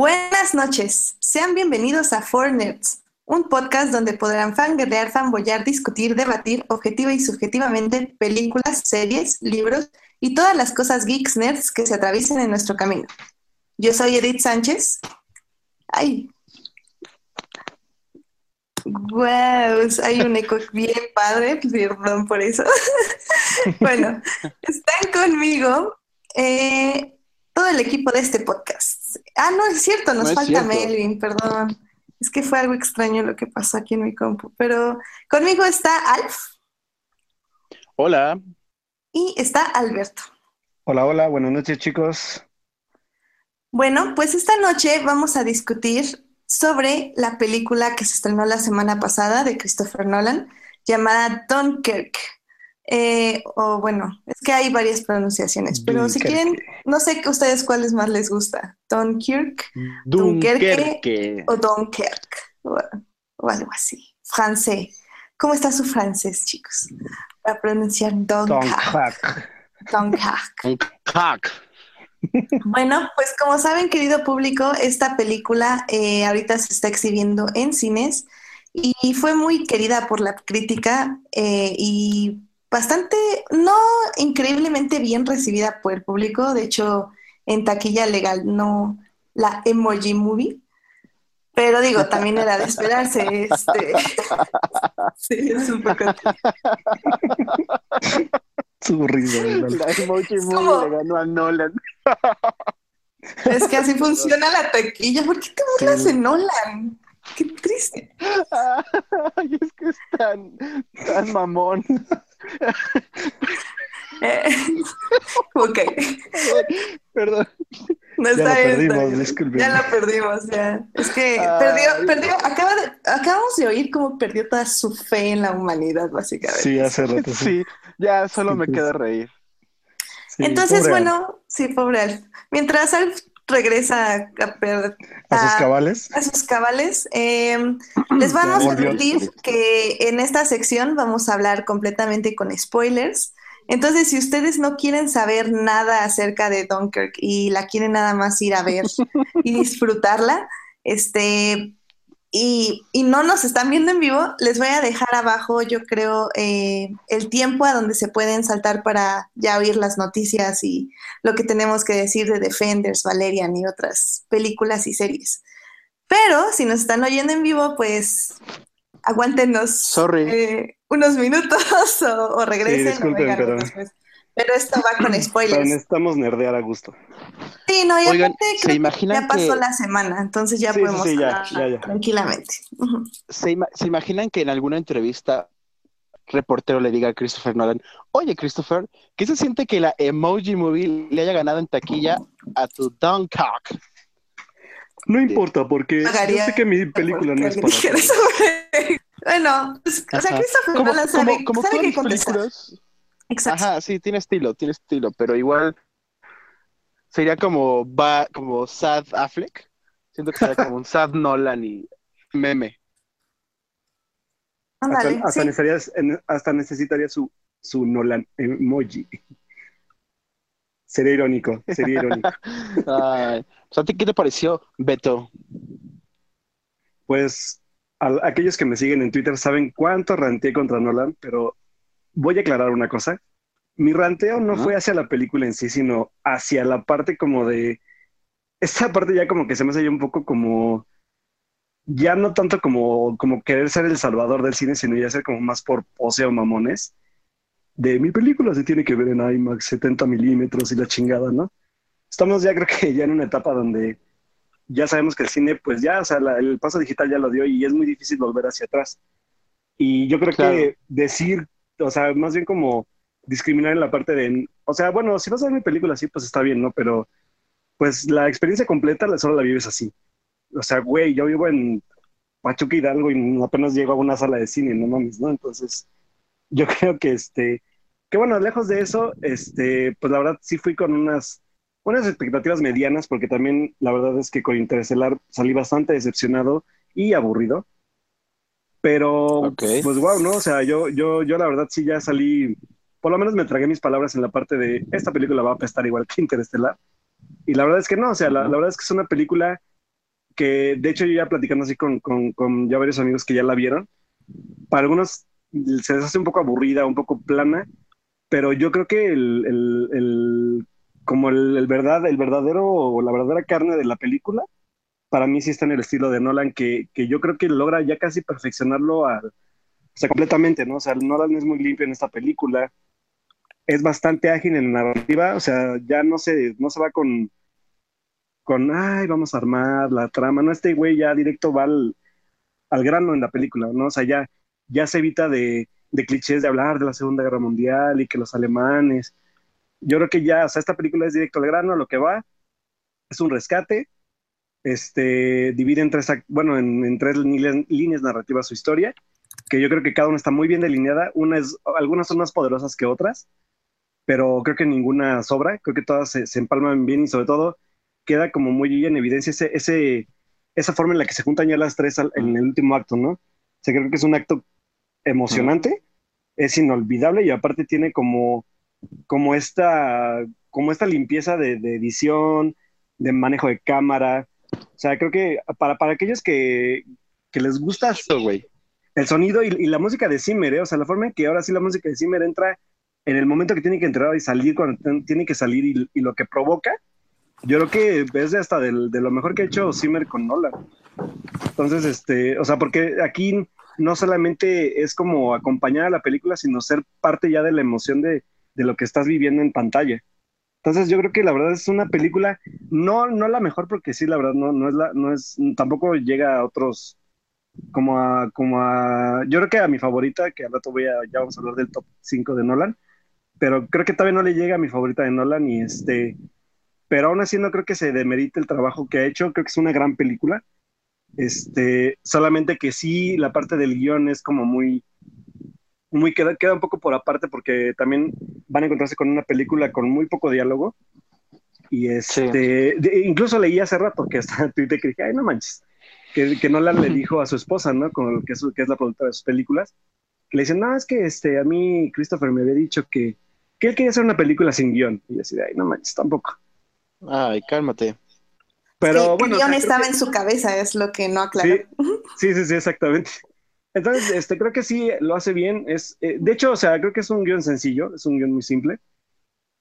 Buenas noches, sean bienvenidos a Four Nerds, un podcast donde podrán fangirlear, fanboyar, discutir, debatir objetiva y subjetivamente películas, series, libros y todas las cosas geeks nerds que se atraviesen en nuestro camino. Yo soy Edith Sánchez. Ay. Wow, hay un eco bien padre, perdón por eso. bueno, están conmigo eh, todo el equipo de este podcast. Ah, no es cierto, nos No falta cierto. Melvin, perdón. Es que fue algo extraño lo que pasó aquí en mi compu. Pero conmigo está Alf Hola, y está Alberto. Hola, hola, buenas noches chicos. Bueno, pues esta noche vamos a discutir sobre la película que se estrenó la semana pasada de Christopher Nolan, llamada Dunkirk. Eh, o bueno, es que hay varias pronunciaciones, pero si Dunkerque. quieren, no sé que ustedes cuáles más les gusta, Dunkirk Dunkerque. Dunkerque. o Dunkirk o, o algo así, francés. ¿Cómo está su francés, chicos? Para pronunciar Dunkirk. Dunkirk. Dunkerque. Bueno, pues como saben, querido público, esta película eh, ahorita se está exhibiendo en cines y fue muy querida por la crítica eh, y bastante, no increíblemente bien recibida por el público. De hecho, en taquilla legal no la Emoji Movie. Pero digo, también era de esperarse. Este... Sí, es un poco. Su risa. La emoji movie le ganó a Nolan. Es que así funciona la taquilla. ¿Por qué te burlas Sí. de Nolan? Qué triste. Ay, es que es tan, tan mamón. Eh, ok, Perdón. no Ya está lo bien, está perdimos, disculpen. Ya la perdimos, ya. Es que Ay. perdió, perdió, acaba de, acabamos de oír cómo perdió toda su fe en la humanidad, básicamente. Sí, hace rato. Sí, Sí, ya solo Sí, me pues. queda reír. Sí, Entonces, bueno, sí, pobre Alf. Mientras Alf regresa a, per- A sus cabales. a sus cabales, eh, les vamos a advertir que en esta sección vamos a hablar completamente con spoilers. Entonces, si ustedes no quieren saber nada acerca de Dunkirk y la quieren nada más ir a ver y disfrutarla, este, y, y no nos están viendo en vivo, les voy a dejar abajo, yo creo, eh, el tiempo a donde se pueden saltar para ya oír las noticias y lo que tenemos que decir de Defenders, Valerian y otras películas y series. Pero si nos están oyendo en vivo, pues aguántenos Sorry. eh, unos minutos o, o regresen o disculpen, vengan pero- después. Pero esto va con Pero spoilers. necesitamos nerdear a gusto. Sí, no, y Oigan, aparte ¿se creo que imaginan ya pasó que- la semana, entonces ya Sí, podemos sí, ya, hablar ya, ya. tranquilamente. ¿Se, ima- se imaginan que en alguna entrevista reportero le diga a Christopher Nolan, oye Christopher, ¿qué se siente que la emoji movie le haya ganado en taquilla a tu Dunkirk? No importa, porque Pagaría yo sé que mi película no es para. Bueno, pues, o sea. Christopher Nolan sabe, como sabe qué contestar. películas. Exacto. Ajá, sí, tiene estilo, tiene estilo, pero igual sería como va, como Sad Affleck. Siento que sería como un Sad Nolan y meme. Hasta, hasta sí. necesitarías- en- hasta necesitaría su, su Nolan emoji. Sería irónico, sería irónico. Ay, pues, ¿a ti qué te pareció, Beto? Pues a- aquellos que me siguen en Twitter saben cuánto ranteé contra Nolan, pero voy a aclarar una cosa. Mi ranteo no Ajá. fue hacia la película en sí, sino hacia la parte como de... Esta parte ya como que se me hace un poco como... Ya no tanto como, como querer ser el salvador del cine, sino ya ser como más por pose o mamones. De mi película se tiene que ver en IMAX 70 milímetros y la chingada, ¿no? Estamos ya creo que ya en una etapa donde ya sabemos que el cine, pues ya, o sea, la- el paso digital ya lo dio y es muy difícil volver hacia atrás. Y yo creo Claro. que decir, o sea, más bien como discriminar en la parte de, o sea, bueno, si vas a ver mi película así, pues está bien, ¿no? Pero pues la experiencia completa solo la vives así. O sea, güey, yo vivo en Pachuca Hidalgo y apenas llego a una sala de cine, no mames, ¿no? Entonces, yo creo que este, que bueno, lejos de eso, este, pues la verdad sí fui con unas unas expectativas medianas, porque también la verdad es que con Interestelar salí bastante decepcionado y aburrido. Pero, Ok. pues wow, ¿no? O sea, yo, yo, yo la verdad sí ya salí, por lo menos me tragué mis palabras en la parte de esta película va a apestar igual que Interestelar. Y la verdad es que no, o sea, la, la verdad es que es una película que de hecho yo ya platicando así con, con, con ya varios amigos que ya la vieron, para algunos se les hace un poco aburrida, un poco plana, pero yo creo que el, el, el como el, verdad, el verdadero o la verdadera carne de la película, para mí sí está en el estilo de Nolan, que, que yo creo que logra ya casi perfeccionarlo al, o sea, completamente, ¿no? O sea, Nolan es muy limpio en esta película, es bastante ágil en la narrativa, o sea, ya no se, no se va con, con, ay, vamos a armar la trama, no, este güey ya directo va al, al grano en la película, ¿no? O sea, ya, ya se evita de, de clichés de hablar de la Segunda Guerra Mundial y que los alemanes. Yo creo que ya, o sea, esta película es directo al grano, a lo que va, es un rescate, este, divide en tres, bueno, en, tres líneas, narrativas su historia, que yo creo que cada una está muy bien delineada, algunas son más poderosas que otras, pero creo que ninguna sobra, creo que todas se, empalman bien y sobre todo queda como muy en evidencia ese, esa forma en la que se juntan ya las tres en el último acto, ¿no? O creo que es un acto emocionante, es inolvidable y aparte tiene como, como, esta, como esta limpieza de, edición, de manejo de cámara. O sea, creo que para, para aquellos que, les gusta el sonido y, la música de Zimmer, ¿eh? o sea, la forma en que ahora sí la música de Zimmer entra en el momento que tiene que entrar y salir, cuando tiene que salir y, lo que provoca, yo creo que es de hasta de lo mejor que ha hecho Zimmer con Nolan. Entonces, este, o sea, porque aquí no solamente es como acompañar a la película, sino ser parte ya de la emoción de, lo que estás viviendo en pantalla. Entonces yo creo que la verdad es una película, no, no la mejor, porque sí, la verdad, no, no es la, no es, tampoco llega a otros, como a, como a, yo creo que a mi favorita, que al rato voy a, ya vamos a hablar del top 5 de Nolan, pero creo que todavía no le llega a mi favorita de Nolan y este, pero aún así no creo que se demerite el trabajo que ha hecho, creo que es una gran película. Este, solamente que sí, la parte del guion es como muy, muy queda, queda un poco por aparte porque también van a encontrarse con una película con muy poco diálogo. Y este, incluso leí hace rato que hasta Twitter que dije, ay, no manches, que, que Nolan le dijo a su esposa, ¿no? Con que es, que es la productora de sus películas, que le dicen, no, es que este, a mí Christopher me había dicho que, que él quería hacer una película sin guion. Y yo así, ay, no manches, tampoco. Ay, cálmate. Pero bueno. El guion estaba en su cabeza, es lo que no aclaró. Sí, sí, sí, exactamente. Entonces, este, creo que sí lo hace bien. Es, eh, de hecho, o sea, creo que es un guion sencillo, es un guion muy simple,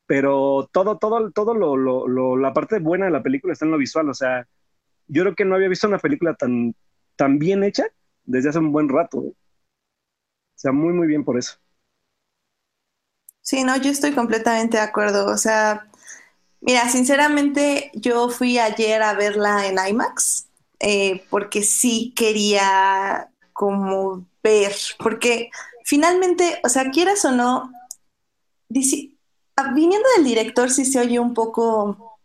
pero todo, todo, todo lo, lo, la parte buena de la película está en lo visual. O sea, yo creo que no había visto una película tan, tan bien hecha desde hace un buen rato. O sea, muy, muy bien por eso. Sí, no, yo estoy completamente de acuerdo. O sea, Mira, sinceramente yo fui ayer a verla en IMAX eh, porque sí quería como ver, porque finalmente, o sea, quieras o no, ah, viniendo del director sí se oye un poco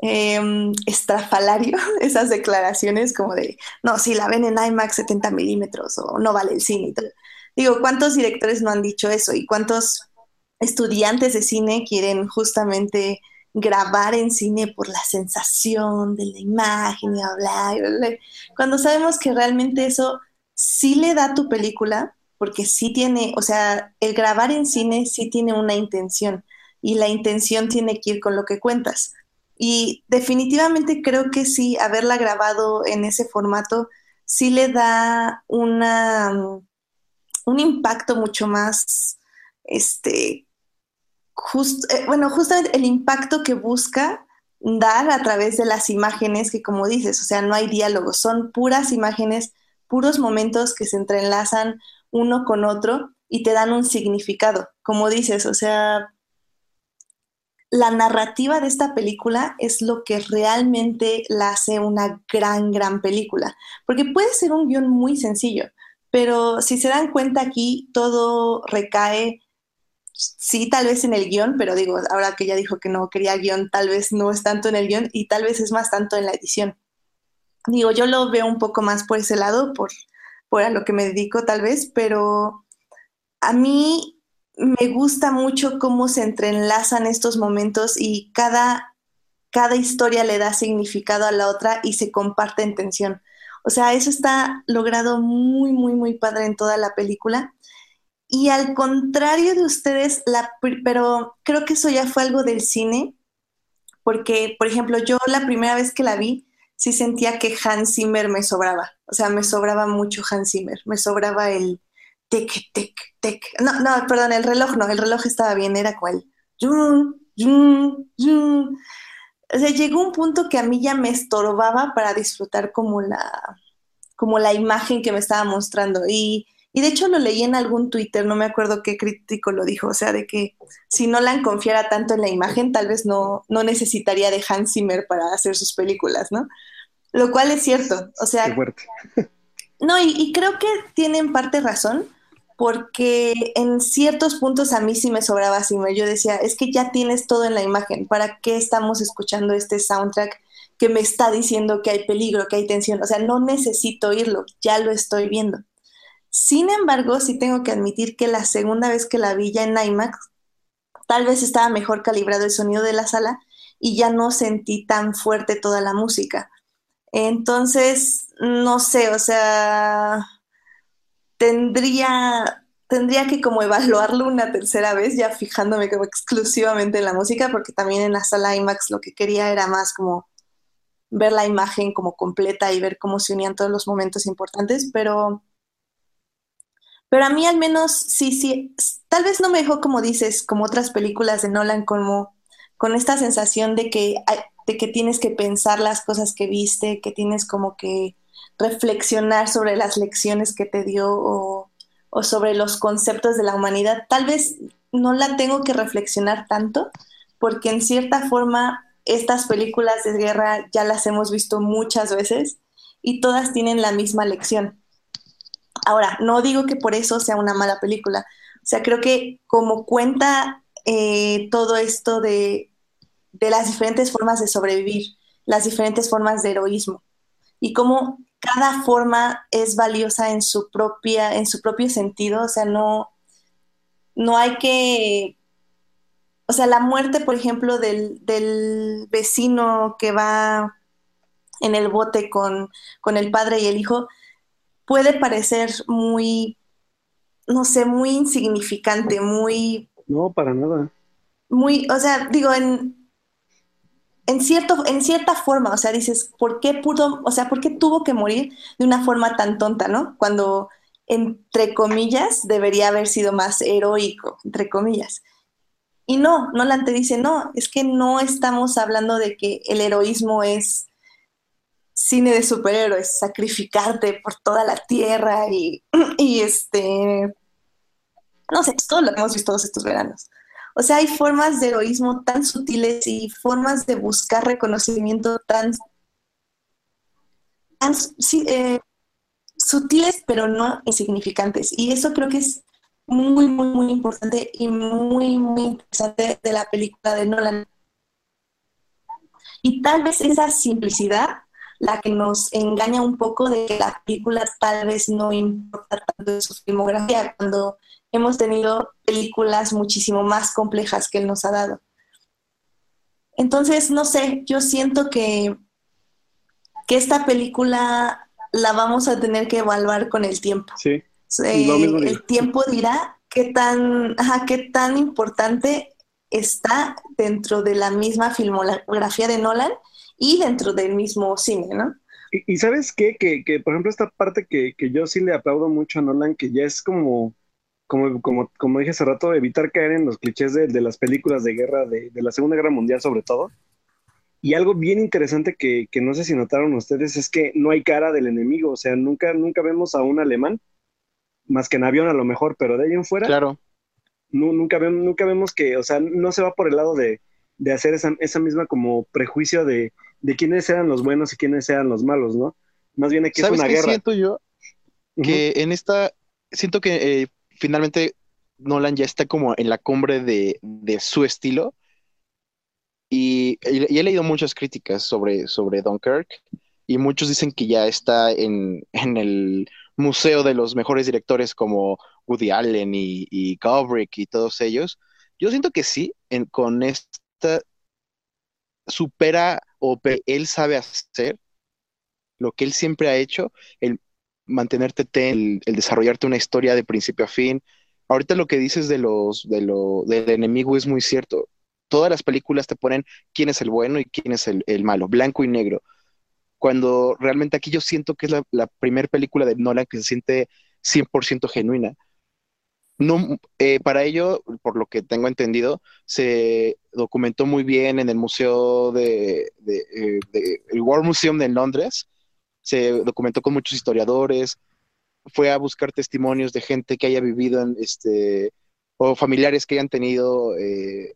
em, estrafalario esas declaraciones como de, no, si la ven en IMAX 70 milímetros o no vale el cine. Digo, ¿cuántos directores no han dicho eso? ¿Y cuántos estudiantes de cine quieren justamente grabar en cine por la sensación de la imagen y hablar, cuando sabemos que realmente eso sí le da tu película, porque sí tiene, o sea, el grabar en cine sí tiene una intención y la intención tiene que ir con lo que cuentas. Y definitivamente creo que sí, haberla grabado en ese formato sí le da una, un impacto mucho más este, eh, bueno, justamente el impacto que busca dar a través de las imágenes, que como dices, o sea, no hay diálogo, son puras imágenes, puros momentos que se entrelazan uno con otro y te dan un significado. Como dices, o sea, la narrativa de esta película es lo que realmente la hace una gran, gran película. Porque puede ser un guion muy sencillo, pero si se dan cuenta aquí, todo recae sí, tal vez en el guion, pero digo, ahora que ya dijo que no quería guion, tal vez no es tanto en el guion y tal vez es más tanto en la edición. Digo, yo lo veo un poco más por ese lado, por, por a lo que me dedico tal vez, pero a mí me gusta mucho cómo se entrelazan estos momentos y cada, cada historia le da significado a la otra y se comparte en tensión. O sea, eso está logrado muy, muy, muy padre en toda la película. Y al contrario de ustedes, la, pero creo que eso ya fue algo del cine, porque, por ejemplo, yo la primera vez que la vi, sí sentía que Hans Zimmer me sobraba. O sea, me sobraba mucho Hans Zimmer. Me sobraba el tic, tic, tic. No, no, perdón, el reloj no, el reloj estaba bien, era cual. O sea, llegó un punto que a mí ya me estorbaba para disfrutar como la, como la imagen que me estaba mostrando. Y, y de hecho lo leí en algún Twitter, no me acuerdo qué crítico lo dijo, o sea, de que si Nolan confiara tanto en la imagen, tal vez no, no necesitaría de Hans Zimmer para hacer sus películas, ¿no? Lo cual es cierto, o sea... No, y, y creo que tienen parte razón, porque en ciertos puntos a mí sí me sobraba Zimmer. Yo decía, es que ya tienes todo en la imagen, ¿para qué estamos escuchando este soundtrack que me está diciendo que hay peligro, que hay tensión? O sea, no necesito oírlo, ya lo estoy viendo. Sin embargo, sí tengo que admitir que la segunda vez que la vi ya en IMAX, tal vez estaba mejor calibrado el sonido de la sala y ya no sentí tan fuerte toda la música. Entonces, no sé, o sea, tendría, tendría que como evaluarlo una tercera vez, ya fijándome como exclusivamente en la música, porque también en la sala IMAX lo que quería era más como ver la imagen como completa y ver cómo se unían todos los momentos importantes, pero, pero a mí al menos sí, sí, tal vez no me dejó como dices, como otras películas de Nolan, como con esta sensación de que, de que tienes que pensar las cosas que viste, que tienes como que reflexionar sobre las lecciones que te dio o, sobre los conceptos de la humanidad. Tal vez no la tengo que reflexionar tanto, porque en cierta forma estas películas de guerra ya las hemos visto muchas veces y todas tienen la misma lección. Ahora, no digo que por eso sea una mala película. O sea, creo que como cuenta eh, todo esto de, de las diferentes formas de sobrevivir, las diferentes formas de heroísmo y cómo cada forma es valiosa en su propia, en su propio sentido, o sea, no, no hay que, o sea, la muerte, por ejemplo, del, del vecino que va en el bote con, con el padre y el hijo, puede parecer muy, no sé, muy insignificante, muy... No, para nada. Muy, o sea, digo, en, en, cierto, en cierta forma, o sea, dices, ¿por qué pudo, o sea, por qué tuvo que morir de una forma tan tonta, ¿no? Cuando, entre comillas, debería haber sido más heroico, entre comillas. Y no, Nolan te dice, no, es que no estamos hablando de que el heroísmo es cine de superhéroes, sacrificarte por toda la tierra y, y este, no sé, todo lo hemos visto todos estos veranos. O sea, hay formas de heroísmo tan sutiles y formas de buscar reconocimiento tan, eh, sutiles, pero no insignificantes. Y eso creo que es muy, muy, muy importante y muy, muy interesante de la película de Nolan. Y tal vez esa simplicidad la que nos engaña un poco de que la película tal vez no importa tanto en su filmografía, cuando hemos tenido películas muchísimo más complejas que él nos ha dado. Entonces, no sé, yo siento que, que esta película la vamos a tener que evaluar con el tiempo. Sí. Eh, el tiempo dirá qué tan, qué tan importante está dentro de la misma filmografía de Nolan y dentro del mismo cine, ¿no? Y, sabes qué, que, que, por ejemplo esta parte que, que yo sí le aplaudo mucho a Nolan, que ya es como como, como, como dije hace rato, evitar caer en los clichés de, de las películas de guerra, de, de, la Segunda Guerra Mundial sobre todo. Y algo bien interesante que, que, no sé si notaron ustedes es que no hay cara del enemigo, o sea, nunca, nunca vemos a un alemán, más que en avión a lo mejor, pero de ahí en fuera, claro. No, nunca, vemos, nunca vemos que, o sea, no se va por el lado de, de hacer esa, esa, misma como prejuicio de, de quiénes eran los buenos y quiénes eran los malos, ¿no? Más bien aquí es una qué guerra. siento yo? Que en esta, siento que eh, finalmente Nolan ya está como en la cumbre de, su estilo. Y, he leído muchas críticas sobre, sobre Dunkirk y muchos dicen que ya está en, el museo de los mejores directores como Woody Allen y, y Kubrick y todos ellos. Yo siento que sí, con esta supera o él sabe hacer lo que él siempre ha hecho, el mantenerte, el, el, desarrollarte una historia de principio a fin. Ahorita lo que dices de los, de lo, del enemigo es muy cierto. Todas las películas te ponen quién es el bueno y quién es el, malo, blanco y negro. cuando realmente aquí yo siento que es la, la primera película de Nolan que se siente 100% genuina. No, eh, para ello, por lo que tengo entendido, se documentó muy bien en el Museo de, eh, el War Museum de Londres. Se documentó con muchos historiadores. Fue a buscar testimonios de gente que haya vivido en este o familiares que hayan tenido eh,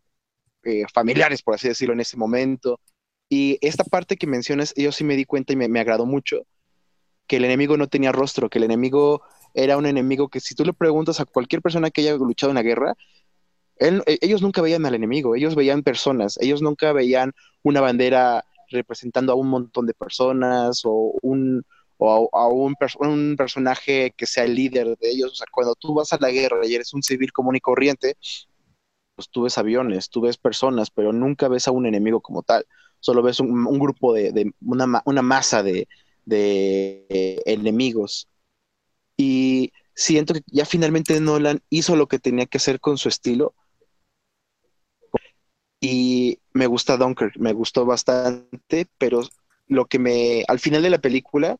familiares, por así decirlo, en ese momento. Y esta parte que mencionas, yo sí me di cuenta y me, me agradó mucho que el enemigo no tenía rostro, que el enemigo era un enemigo que si tú le preguntas a cualquier persona que haya luchado en la guerra, e, ellos nunca veían al enemigo, ellos veían personas, ellos nunca veían una bandera representando a un montón de personas o un o a, un, un, personaje que sea el líder de ellos. O sea, cuando tú vas a la guerra y eres un civil común y corriente, pues tú ves aviones, tú ves personas, pero nunca ves a un enemigo como tal. Solo ves un, grupo de, una, una, masa de, de enemigos. Y siento que ya finalmente Nolan hizo lo que tenía que hacer con su estilo. Y me gusta Dunkirk, me gustó bastante, pero lo que me, al final de la película,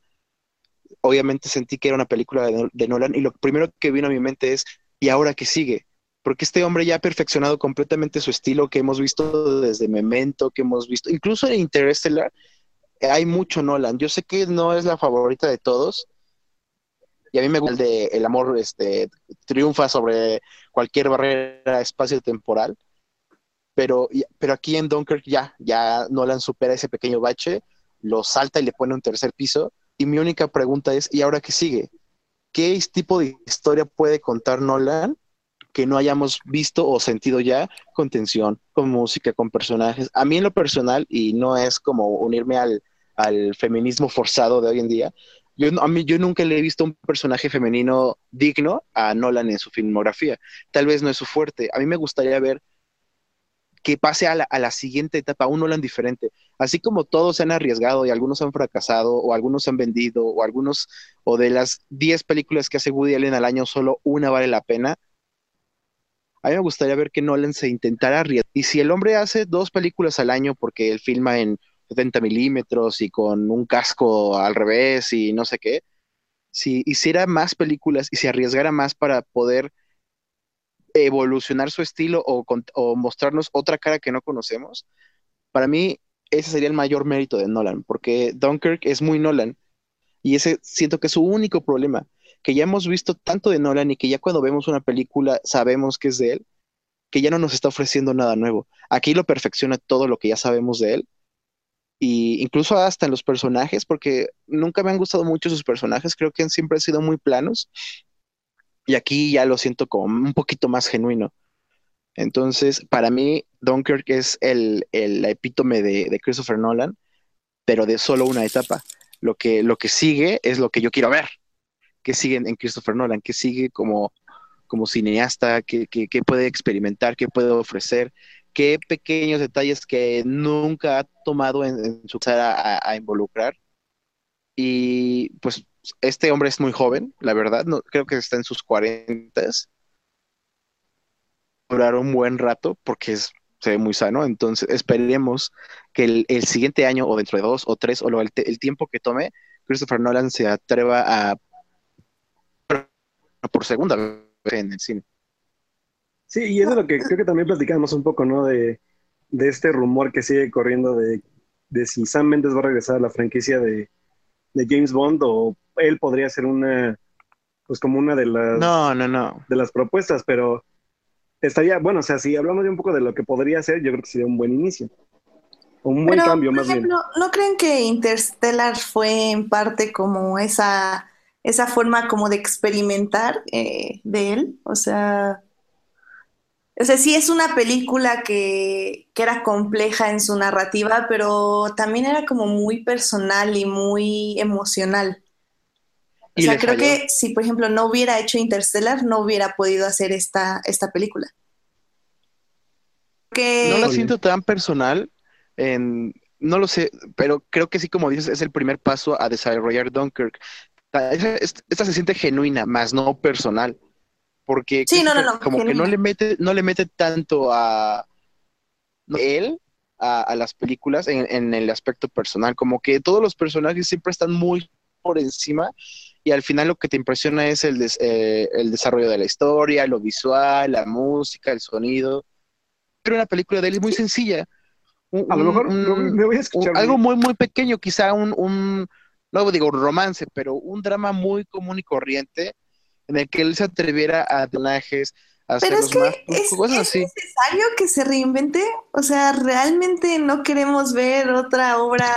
obviamente sentí que era una película de, Nolan y lo primero que vino a mi mente es, ¿y ahora qué sigue? Porque este hombre ya ha perfeccionado completamente su estilo que hemos visto desde Memento, que hemos visto, incluso en Interstellar, hay mucho Nolan. Yo sé que no es la favorita de todos, y a mí me gusta el amor este, triunfa sobre cualquier barrera espacio-temporal. Pero, pero aquí en Dunkirk ya, ya Nolan supera ese pequeño bache, lo salta y le pone un tercer piso. Y mi única pregunta es, ¿y ahora qué sigue? ¿Qué tipo de historia puede contar Nolan que no hayamos visto o sentido ya con tensión, con música, con personajes? A mí en lo personal, y no es como unirme al, al feminismo forzado de hoy en día, yo, a mí, yo nunca le he visto un personaje femenino digno a Nolan en su filmografía. Tal vez no es su fuerte. A mí me gustaría ver que pase a la, siguiente etapa, un Nolan diferente. Así como todos se han arriesgado y algunos han fracasado, o algunos han vendido, o algunos, o de las 10 películas que hace Woody Allen al año, solo una vale la pena. A mí me gustaría ver que Nolan se intentara arriesgar. Y si el hombre hace dos películas al año porque él filma en 70 milímetros y con un casco al revés y no sé qué, si hiciera más películas y se arriesgara más para poder evolucionar su estilo o, mostrarnos otra cara que no conocemos, para mí ese sería el mayor mérito de Nolan, porque Dunkirk es muy Nolan y ese siento que es su único problema, que ya hemos visto tanto de Nolan y que ya cuando vemos una película sabemos que es de él, que ya no nos está ofreciendo nada nuevo. Aquí lo perfecciona todo lo que ya sabemos de él y incluso hasta en los personajes, porque nunca me han gustado mucho sus personajes, creo que siempre han sido muy planos, y aquí ya lo siento como un poquito más genuino. Entonces, para mí, Dunkirk es el, el epítome de, Christopher Nolan, pero de solo una etapa. Lo que, lo que sigue es lo que yo quiero ver, que sigue en Christopher Nolan, que sigue como, como cineasta, que, que, que puede experimentar, que puede ofrecer, qué pequeños detalles que nunca ha tomado en, su cara a, involucrar. Y pues este hombre es muy joven, la verdad, no, creo que está en sus cuarentas. Durar un buen rato porque es, se ve muy sano, entonces esperemos que el, siguiente año o dentro de dos o tres o lo, el, tiempo que tome, Christopher Nolan se atreva a por segunda vez en el cine. Sí, y eso es lo que creo que también platicamos un poco, ¿no? De, este rumor que sigue corriendo de, si Sam Mendes va a regresar a la franquicia de, James Bond o él podría ser una, pues como una de las... No, no, no. De las propuestas, pero estaría, bueno, o sea, si hablamos de un poco de lo que podría ser, yo creo que sería un buen inicio. Un buen cambio, más bien. ¿No creen que Interstellar fue en parte como esa, esa forma como de experimentar eh, de él? O sea, o sea, sí es una película que, era compleja en su narrativa, pero también era como muy personal y muy emocional. O sea, creo que si, por ejemplo, no hubiera hecho Interstellar, no hubiera podido hacer esta, esta película. No la siento tan personal, en, no lo sé, pero creo que sí, como dices, es el primer paso a desarrollar Dunkirk. esta se siente genuina, más no personal porque como que no le mete, no le mete tanto a él a, las películas en, el aspecto personal, como que todos los personajes siempre están muy por encima y al final lo que te impresiona es el, eh, el desarrollo de la historia, lo visual, la música, el sonido. Pero una película de él es muy sencilla. a lo mejor me voy a escuchar. algo muy, muy pequeño, quizá un, un, no digo romance, pero un drama muy común y corriente en el que él se atreviera a personajes, pero es que es, necesario que se reinvente. O sea, realmente no queremos ver otra obra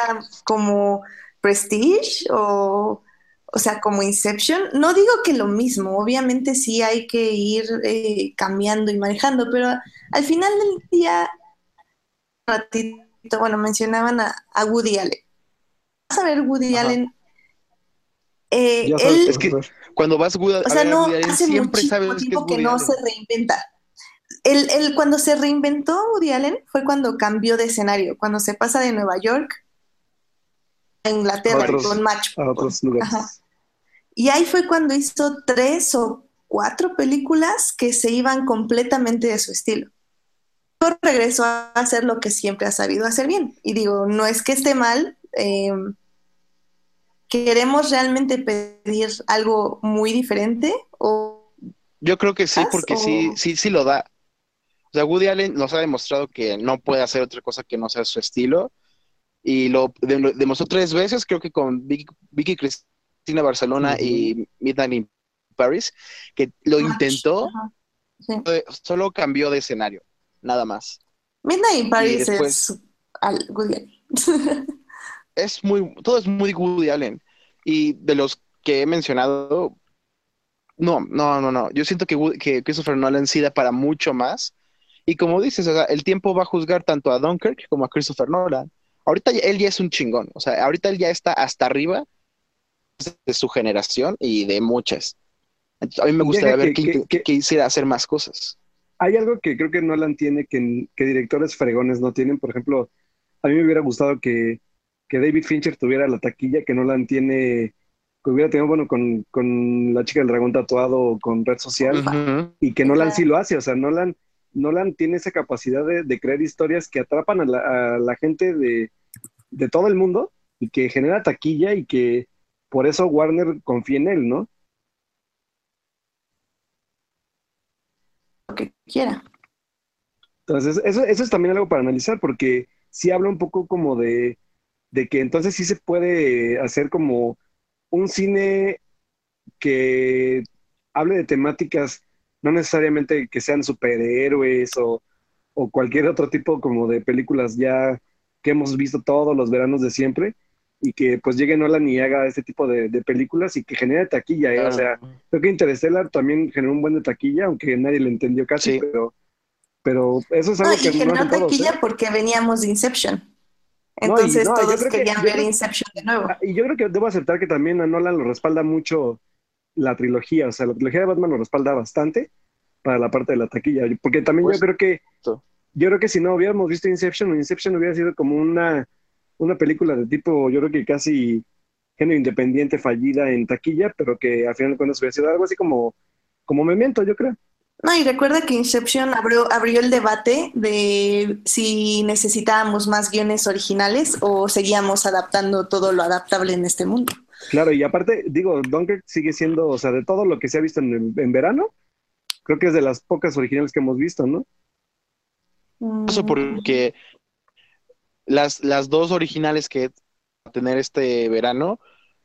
como Prestige o, o sea, como Inception. No digo que lo mismo, obviamente sí hay que ir eh, cambiando y manejando, pero al final del día, ratito, bueno, mencionaban a, Woody Allen. Vas a ver Woody Allen. Eh, él, es que cuando vas Woody, o sea, no, hace siempre sabes tiempo que, no se reinventa. El, cuando se reinventó Woody Allen fue cuando cambió de escenario, cuando se pasa de Nueva York a Inglaterra con Match. Y ahí fue cuando hizo tres o cuatro películas que se iban completamente de su estilo. Regresó a hacer lo que siempre ha sabido hacer bien. Y digo, no es que esté mal, eh, ¿Queremos realmente pedir algo muy diferente? O Yo creo que sí, porque sí, sí, sí lo da. O sea, Woody Allen nos ha demostrado que no puede hacer otra cosa que no sea su estilo. Y lo, demostró tres veces, creo que con Vicky, Cristina Barcelona y Midnight in Paris, que lo intentó, solo cambió de escenario, nada más. Midnight in Paris es al Woody Allen. es muy, todo es muy Woody Allen. Y de los que he mencionado, no, no, no, no. Yo siento que, que Christopher Nolan sí da para mucho más. Y como dices, o sea, el tiempo va a juzgar tanto a Dunkirk como a Christopher Nolan. Ahorita él ya es un chingón. O sea, ahorita él ya está hasta arriba de su generación y de muchas. a mí me gustaría ver que, que, quisiera hacer más cosas. Hay algo que creo que Nolan tiene que, que directores fregones no tienen. Por ejemplo, a mí me hubiera gustado que que David Fincher tuviera la taquilla que Nolan tiene, que hubiera tenido, bueno, con, la chica del dragón tatuado con red social, y que Nolan sí lo hace, o sea, Nolan, Nolan tiene esa capacidad de, crear historias que atrapan a la, gente de, todo el mundo y que genera taquilla y que por eso Warner confía en él, ¿no? Lo que quiera. Entonces, eso, eso es también algo para analizar, porque sí habla un poco como de, de que entonces sí se puede hacer como un cine que hable de temáticas no necesariamente que sean superhéroes o, cualquier otro tipo como de películas ya que hemos visto todos los veranos de siempre y que pues llegue Nolan y haga este tipo de, películas y que genere taquilla, ¿eh? o sea, creo que Interstellar también generó un buen de taquilla, aunque nadie lo entendió casi, pero, pero eso es algo que generó no taquilla ¿eh? porque veníamos de Inception. Entonces todos querían ver Inception de nuevo. Ah, y yo creo que debo aceptar que también a Nolan lo respalda mucho la trilogía, o sea, la trilogía de Batman lo respalda bastante para la parte de la taquilla, porque también yo pues, creo que yo creo que si no hubiéramos visto Inception, Inception hubiera sido como una, una película de tipo, yo creo que casi género independiente fallida en taquilla, pero que al final de cuentas hubiera sido algo así como, como Memento, yo creo. No, y recuerda que Inception abrió, abrió el debate de si necesitábamos más guiones originales o seguíamos adaptando todo lo adaptable en este mundo. Claro, y aparte, digo, Dunkirk sigue siendo, o sea, de todo lo que se ha visto en, en verano, creo que es de las pocas originales que hemos visto, ¿no? Eso mm. porque las, las dos originales que a tener este verano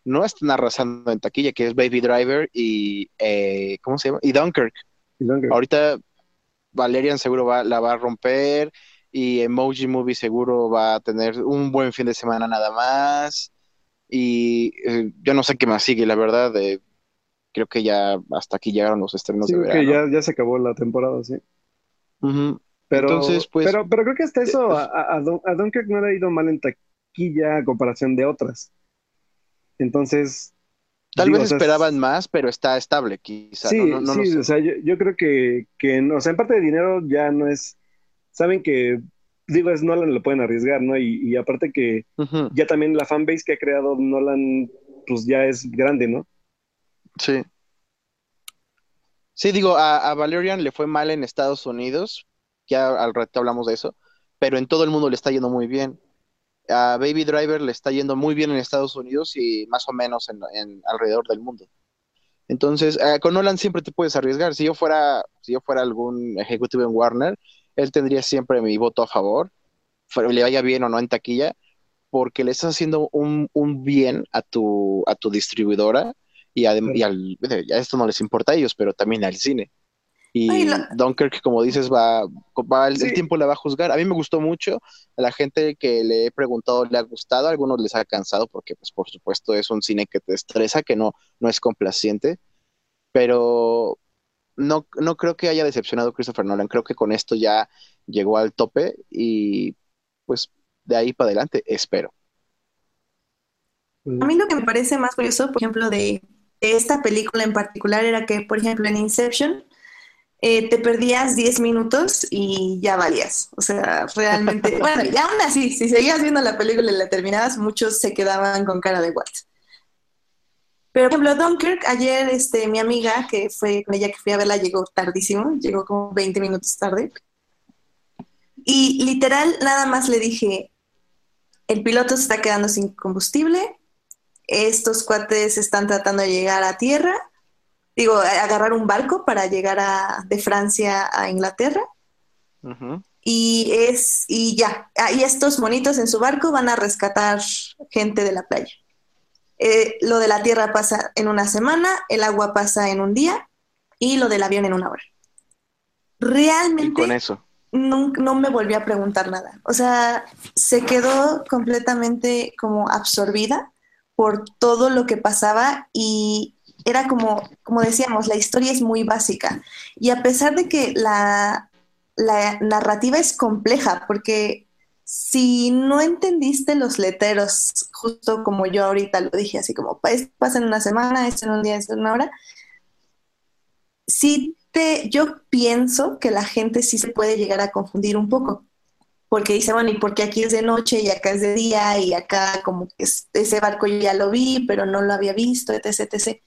no están arrasando en taquilla, que es Baby Driver y, eh, ¿cómo se llama? Y Dunkirk. Ahorita Valerian seguro va, la va a romper y Emoji Movie seguro va a tener un buen fin de semana nada más. Y eh, yo no sé qué más sigue, la verdad. Eh, creo que ya hasta aquí llegaron los estrenos de verano. Que ya, ya se acabó la temporada, sí. Pero, Entonces, pues, pero, pero creo que hasta eso eh, a, a, Dunkirk no le ha ido mal en taquilla a comparación de otras. Entonces, Tal vez esperaban más, pero está estable, quizá. Sí, sí, o sea, yo, creo que, que, o sea, en parte de dinero ya no es, saben que, digo, es Nolan, lo pueden arriesgar, ¿no? Y, aparte que ya también la fanbase que ha creado Nolan, pues ya es grande, ¿no? Sí. Sí, digo, a, Valerian le fue mal en Estados Unidos, ya al rato hablamos de eso, pero en todo el mundo le está yendo muy bien. A Baby Driver le está yendo muy bien en Estados Unidos y más o menos en, alrededor del mundo. Entonces, eh, con Nolan siempre te puedes arriesgar. Si yo fuera, si yo fuera algún ejecutivo en Warner, él tendría siempre mi voto a favor, le vaya bien o no en taquilla, porque le estás haciendo un, bien a tu, a tu distribuidora y, y al, a esto no les importa a ellos, pero también al cine. Y Dunkirk, como dices, va, va el, tiempo la va a juzgar. A mí me gustó mucho. A la gente que le he preguntado le ha gustado, a algunos les ha cansado porque, pues, por supuesto, es un cine que te estresa, que no, no es complaciente. Pero no, no creo que haya decepcionado Christopher Nolan. Creo que con esto ya llegó al tope y, pues, de ahí para adelante, espero. A mí lo que me parece más curioso, por ejemplo, de, de esta película en particular era que, por ejemplo, en Inception, eh, te perdías 10 minutos y ya valías. O sea, realmente, bueno, y aún así, si seguías viendo la película y la terminabas, muchos se quedaban con cara de what. Pero, por ejemplo, Dunkirk, ayer este, mi amiga, que fue con ella que fui a verla, llegó tardísimo, llegó como 20 minutos tarde. Y literal, nada más le dije, el piloto se está quedando sin combustible, estos cuates están tratando de llegar a tierra digo, agarrar un barco para llegar a, de Francia a Inglaterra. Y es, y ya, ah, y estos monitos en su barco van a rescatar gente de la playa. Eh, lo de la tierra pasa en una semana, el agua pasa en un día y lo del avión en una hora. Realmente. con eso. No, no, me volví a preguntar nada. O sea, se quedó completamente como absorbida por todo lo que pasaba y era como, como decíamos, la historia es muy básica. Y a pesar de que la, la narrativa es compleja, porque si no entendiste los letreros, justo como yo ahorita lo dije, así como pasa en una semana, esto en un día, esto en una hora, sí te, yo pienso que la gente sí se puede llegar a confundir un poco, porque dice, bueno, ¿y porque aquí es de noche y acá es de día y acá como que ese barco yo ya lo vi, pero no lo había visto, etc., etc.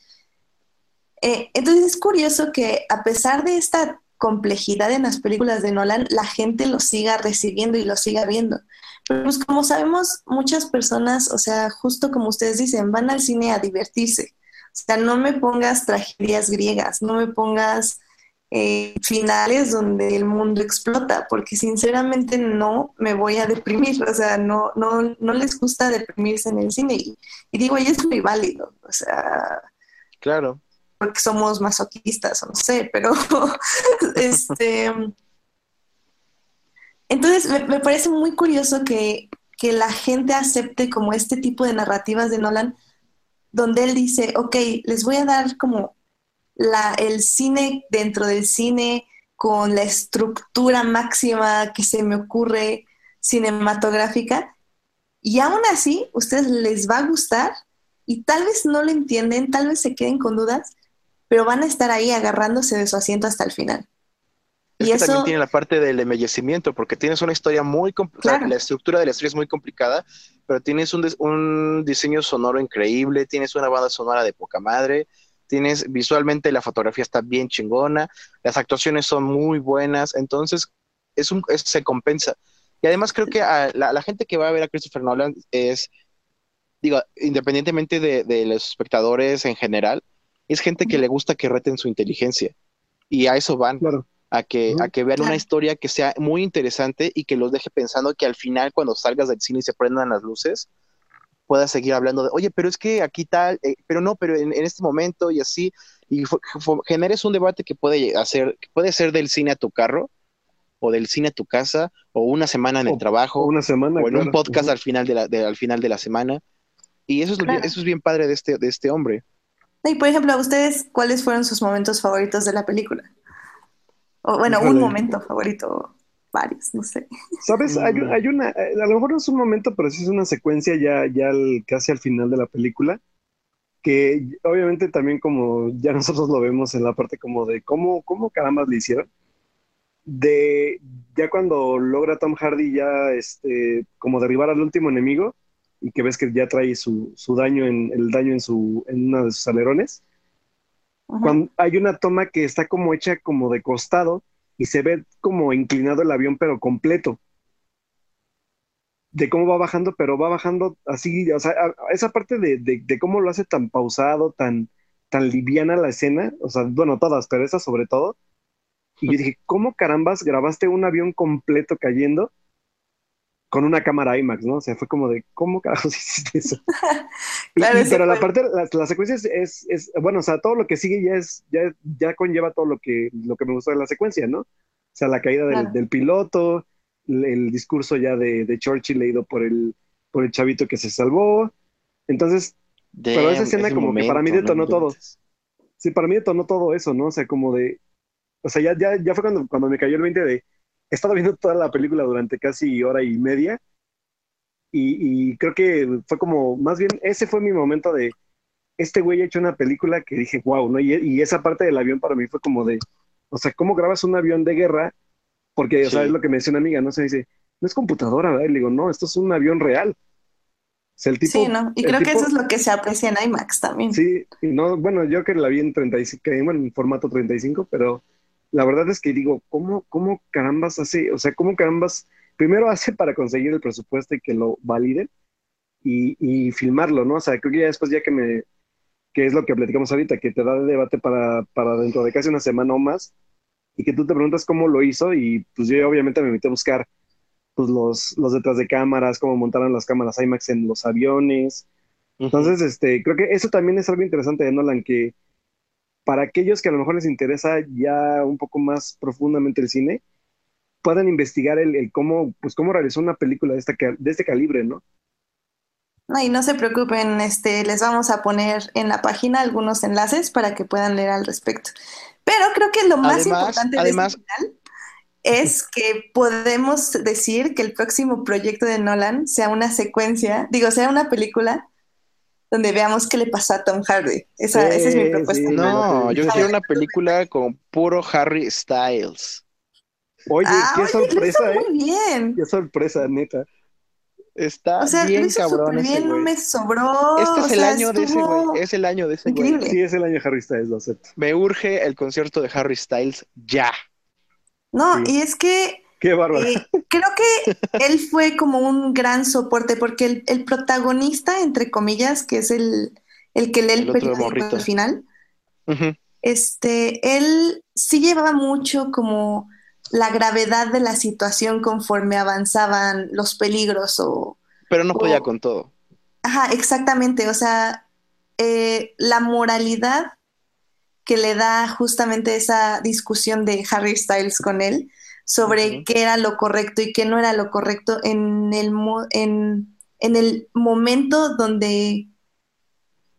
Eh, entonces es curioso que a pesar de esta complejidad en las películas de Nolan, la gente lo siga recibiendo y lo siga viendo. Pero pues como sabemos, muchas personas, o sea, justo como ustedes dicen, van al cine a divertirse. O sea, no me pongas tragedias griegas, no me pongas eh, finales donde el mundo explota, porque sinceramente no me voy a deprimir, o sea, no, no, no les gusta deprimirse en el cine. Y, y digo, y es muy válido, o sea... Claro porque somos masoquistas o no sé, pero este... Entonces, me, parece muy curioso que, que, la gente acepte como este tipo de narrativas de Nolan, donde él dice, ok, les voy a dar como la, el cine dentro del cine, con la estructura máxima que se me ocurre cinematográfica, y aún así, ustedes les va a gustar y tal vez no lo entienden, tal vez se queden con dudas, pero van a estar ahí agarrándose de su asiento hasta el final. y eso también tiene la parte del embellecimiento, porque tienes una historia muy complicada, la estructura de la historia es muy complicada, pero tienes un, un, diseño sonoro increíble, tienes una banda sonora de poca madre, tienes visualmente la fotografía está bien chingona, las actuaciones son muy buenas, entonces es un, se compensa. Y además creo que a la, gente que va a ver a Christopher Nolan es, digo, independientemente de, de los espectadores en general, es gente que le gusta que reten su inteligencia. Y a eso van. A que, a que vean una historia que sea muy interesante y que los deje pensando que al final, cuando salgas del cine y se prendan las luces, puedas seguir hablando de, oye, pero es que aquí tal, eh, pero no, pero en, este momento y así, y generes un debate que puede hacer, que puede ser del cine a tu carro, o del cine a tu casa, o una semana en el trabajo, una semana, o en un podcast al final de la, al final de la semana. Y eso es, eso es bien padre de este, de este hombre. Y por ejemplo, a ustedes, ¿cuáles fueron sus momentos favoritos de la película? O bueno, un momento favorito, varios, no sé. Sabes, hay, hay, una, a lo mejor no es un momento, pero sí es una secuencia ya, ya casi al final de la película, que obviamente también como ya nosotros lo vemos en la parte como de cómo, cómo caramba le hicieron, de ya cuando logra Tom Hardy ya este, como derribar al último enemigo, y que ves que ya trae su, daño en el daño en su en uno de sus alerones. Cuando hay una toma que está como hecha como de costado y se ve como inclinado el avión pero completo. de cómo va bajando, pero va bajando así, o sea, esa parte de, de, cómo lo hace tan pausado, tan, tan liviana la escena, o sea, bueno, todas, pero esa sobre todo. Y yo dije, ¿cómo carambas grabaste un avión completo cayendo con una cámara IMAX, ¿no? O sea, fue como de, ¿cómo carajos hiciste eso? pero la parte, la, la secuencia es, es, bueno, o sea, todo lo que sigue ya es, ya, ya conlleva todo lo que, lo que me gustó de la secuencia, ¿no? O sea, la caída del, del piloto, el discurso ya de, de, Churchill leído por el, por el chavito que se salvó. Entonces, pero esa escena como que para mí detonó todo. Sí, para mí detonó todo eso, ¿no? O sea, como de, o sea, ya, ya, ya fue cuando, cuando me cayó el 20 de, he estado viendo toda la película durante casi hora y media y, creo que fue como, más bien, ese fue mi momento de, este güey ha hecho una película que dije, wow, ¿no? Y, y, esa parte del avión para mí fue como de, o sea, ¿cómo grabas un avión de guerra porque, o sea, es lo que me decía una amiga, ¿no? Se dice, no es computadora, ¿verdad? Y le digo, no, esto es un avión real. O sea, el tipo, sí, ¿no? Y creo que eso es lo que se aprecia en IMAX también. Sí, y no, bueno, yo que la vi en 35, en formato 35, pero la verdad es que digo, ¿cómo, cómo carambas hace? O sea, ¿cómo carambas primero hace para conseguir el presupuesto y que lo validen y, y filmarlo, ¿no? O sea, creo que ya después, ya que me, que es lo que platicamos ahorita, que te da de debate para, para dentro de casi una semana o más, y que tú te preguntas cómo lo hizo y pues yo obviamente me metí a buscar pues los, los detrás de cámaras, cómo montaron las cámaras IMAX en los aviones. Entonces, este, creo que eso también es algo interesante de Nolan, que para aquellos que a lo mejor les interesa ya un poco más profundamente el cine, puedan investigar el, el cómo, pues cómo realizó una película de, esta, de este calibre, ¿no? No, y no se preocupen, este, les vamos a poner en la página algunos enlaces para que puedan leer al respecto. Pero creo que lo más importante de este final es que podemos decir que el próximo proyecto de Nolan sea una secuencia, digo, sea una película donde veamos qué le pasó a Tom Hardy. Esa, es mi propuesta. no, yo quiero una película con puro Harry Styles. Oye, ah, qué sorpresa, ¿eh? Muy bien. Qué sorpresa, neta. Está o sea, bien cabrón ese bien, no me sobró. Este es el año de ese güey. Es el año de ese güey. Sí, es el año de Harry Styles, lo acepto. Me urge el concierto de Harry Styles ya. No, y es que. Qué bárbaro. Eh, creo que él fue como un gran soporte, porque el, protagonista, entre comillas, que es el, el que lee el, periódico al final, este, él sí llevaba mucho como la gravedad de la situación conforme avanzaban los peligros o... Pero no podía con todo. Ajá, exactamente. O sea, eh, la moralidad que le da justamente esa discusión de Harry Styles con él sobre qué era lo correcto y qué no era lo correcto en el, en, en el momento donde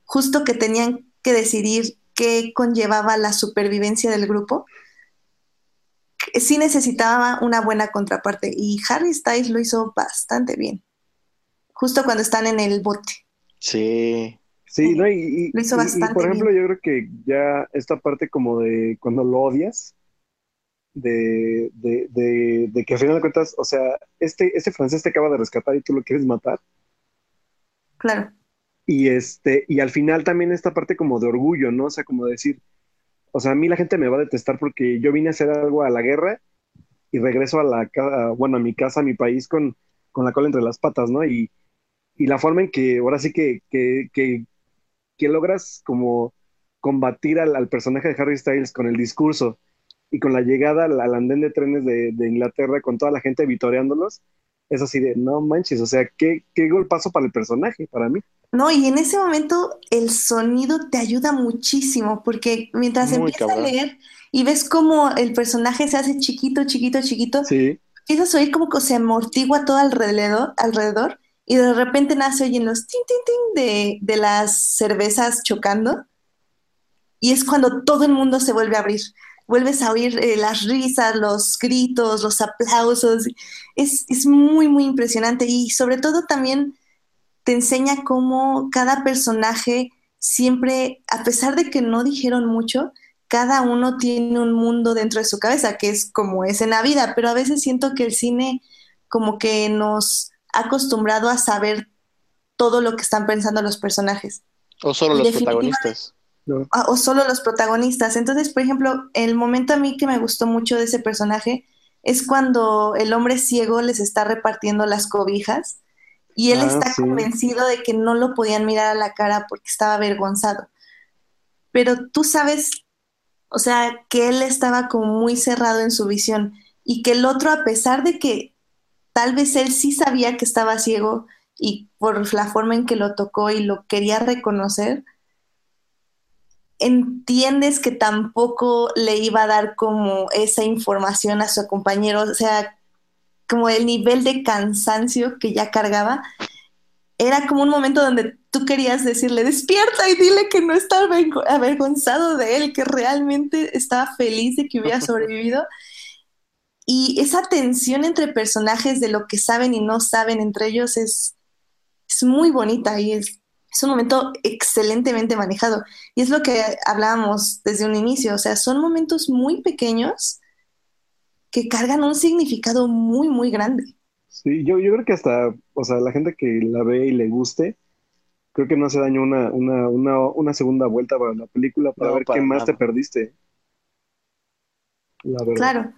justo que tenían que decidir qué conllevaba la supervivencia del grupo, sí necesitaba una buena contraparte y Harry Styles lo hizo bastante bien, justo cuando están en el bote. Sí. Sí, no, y, lo hizo bastante por ejemplo, yo creo que ya esta parte como de cuando lo odias, de, de, de, que al final de cuentas, o sea, este, este francés te acaba de rescatar y tú lo quieres matar. Claro. Y este, y al final también esta parte como de orgullo, ¿no? O sea, como decir, o sea, a mí la gente me va a detestar porque yo vine a hacer algo a la guerra y regreso a la bueno, a mi casa, a mi país con, con la cola entre las patas, ¿no? Y, y la forma en que ahora sí que, que, que, que logras como combatir al, personaje de Harry Styles con el discurso y con la llegada al, andén de trenes de, de, Inglaterra con toda la gente vitoreándolos, es así de, no manches, o sea, qué, qué golpazo para el personaje, para mí. No, y en ese momento el sonido te ayuda muchísimo, porque mientras empiezas a leer y ves cómo el personaje se hace chiquito, chiquito, chiquito, empiezas a oír como que se amortigua todo alrededor, alrededor y de repente nace oyen los tin, tin, tin de, de las cervezas chocando. Y es cuando todo el mundo se vuelve a abrir. Vuelves a oír eh, las risas, los gritos, los aplausos. Es, es muy, muy impresionante. Y sobre todo también te enseña cómo cada personaje siempre, a pesar de que no dijeron mucho, cada uno tiene un mundo dentro de su cabeza, que es como es en la vida, pero a veces siento que el cine como que nos ha acostumbrado a saber todo lo que están pensando los personajes. O solo los protagonistas. Ah, o solo los protagonistas. Entonces, por ejemplo, el momento a mí que me gustó mucho de ese personaje es cuando el hombre ciego les está repartiendo las cobijas y él Ah, está sí. convencido de que no lo podían mirar a la cara porque estaba avergonzado. Pero tú sabes, o sea, que él estaba como muy cerrado en su visión y que el otro, a pesar de que tal vez él sí sabía que estaba ciego y por la forma en que lo tocó y lo quería reconocer, entiendes que tampoco le iba a dar como esa información a su compañero, o sea, como el nivel de cansancio que ya cargaba, era como un momento donde tú querías decirle, despierta y dile que no está avergo- avergonzado de él, que realmente estaba feliz de que hubiera sobrevivido. Y esa tensión entre personajes de lo que saben y no saben entre ellos es, es muy bonita y es, es un momento excelentemente manejado. Y es lo que hablábamos desde un inicio, o sea, son momentos muy pequeños que cargan un significado muy, muy grande. Sí, yo, yo creo que hasta, o sea, la gente que la ve y le guste, creo que no hace daño una, una, una, una segunda vuelta para la película para No, ver para qué más te perdiste. La verdad. Claro.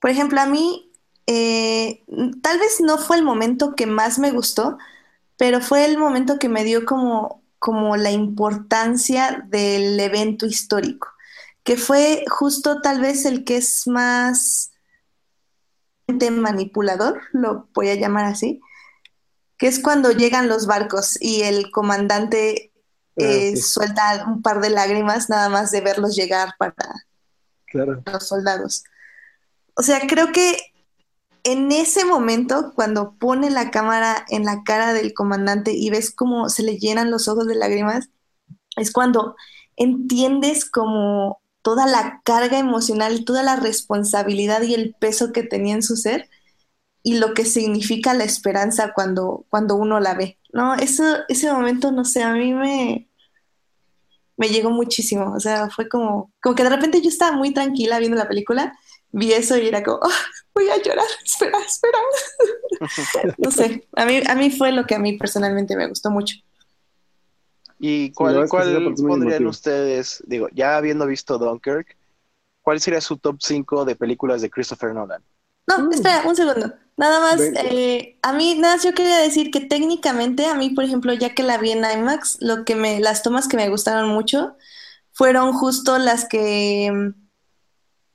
Por ejemplo, a mí, eh, tal vez no fue el momento que más me gustó, pero fue el momento que me dio como, como la importancia del evento histórico, que fue justo tal vez el que es más manipulador, lo voy a llamar así, que es cuando llegan los barcos y el comandante Ah, eh, sí, suelta un par de lágrimas nada más de verlos llegar para claro. los soldados. O sea, creo que en ese momento, cuando pone la cámara en la cara del comandante y ves cómo se le llenan los ojos de lágrimas, es cuando entiendes como toda la carga emocional toda la responsabilidad y el peso que tenía en su ser y lo que significa la esperanza cuando, cuando uno la ve. No, eso, ese momento, no sé, a mí me, me llegó muchísimo. O sea, fue como, como que de repente yo estaba muy tranquila viendo la película, vi eso y era como, "Ah, voy a llorar, espera, espera. no sé, a mí, a mí fue lo que a mí personalmente me gustó mucho. ¿Y cuál, sí, cuál pondrían ustedes, digo, ya habiendo visto Dunkirk, cuál sería su top 5 de películas de Christopher Nolan? No, Mm. espera, un segundo. Nada más, eh, a mí, nada, más yo quería decir que técnicamente, a mí, por ejemplo, ya que la vi en IMAX, lo que me, las tomas que me gustaron mucho fueron justo las que,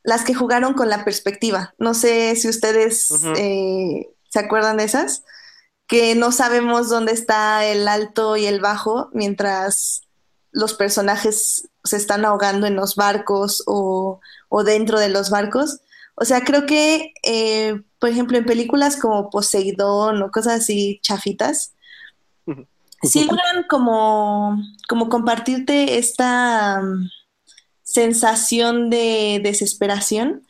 las que jugaron con la perspectiva. No sé si ustedes eh, se acuerdan de esas, que no sabemos dónde está el alto y el bajo mientras los personajes se están ahogando en los barcos o, o dentro de los barcos. O sea, creo que, eh, por ejemplo, en películas como Poseidón o cosas así chafitas, sí logran como, como compartirte esta sensación de desesperación,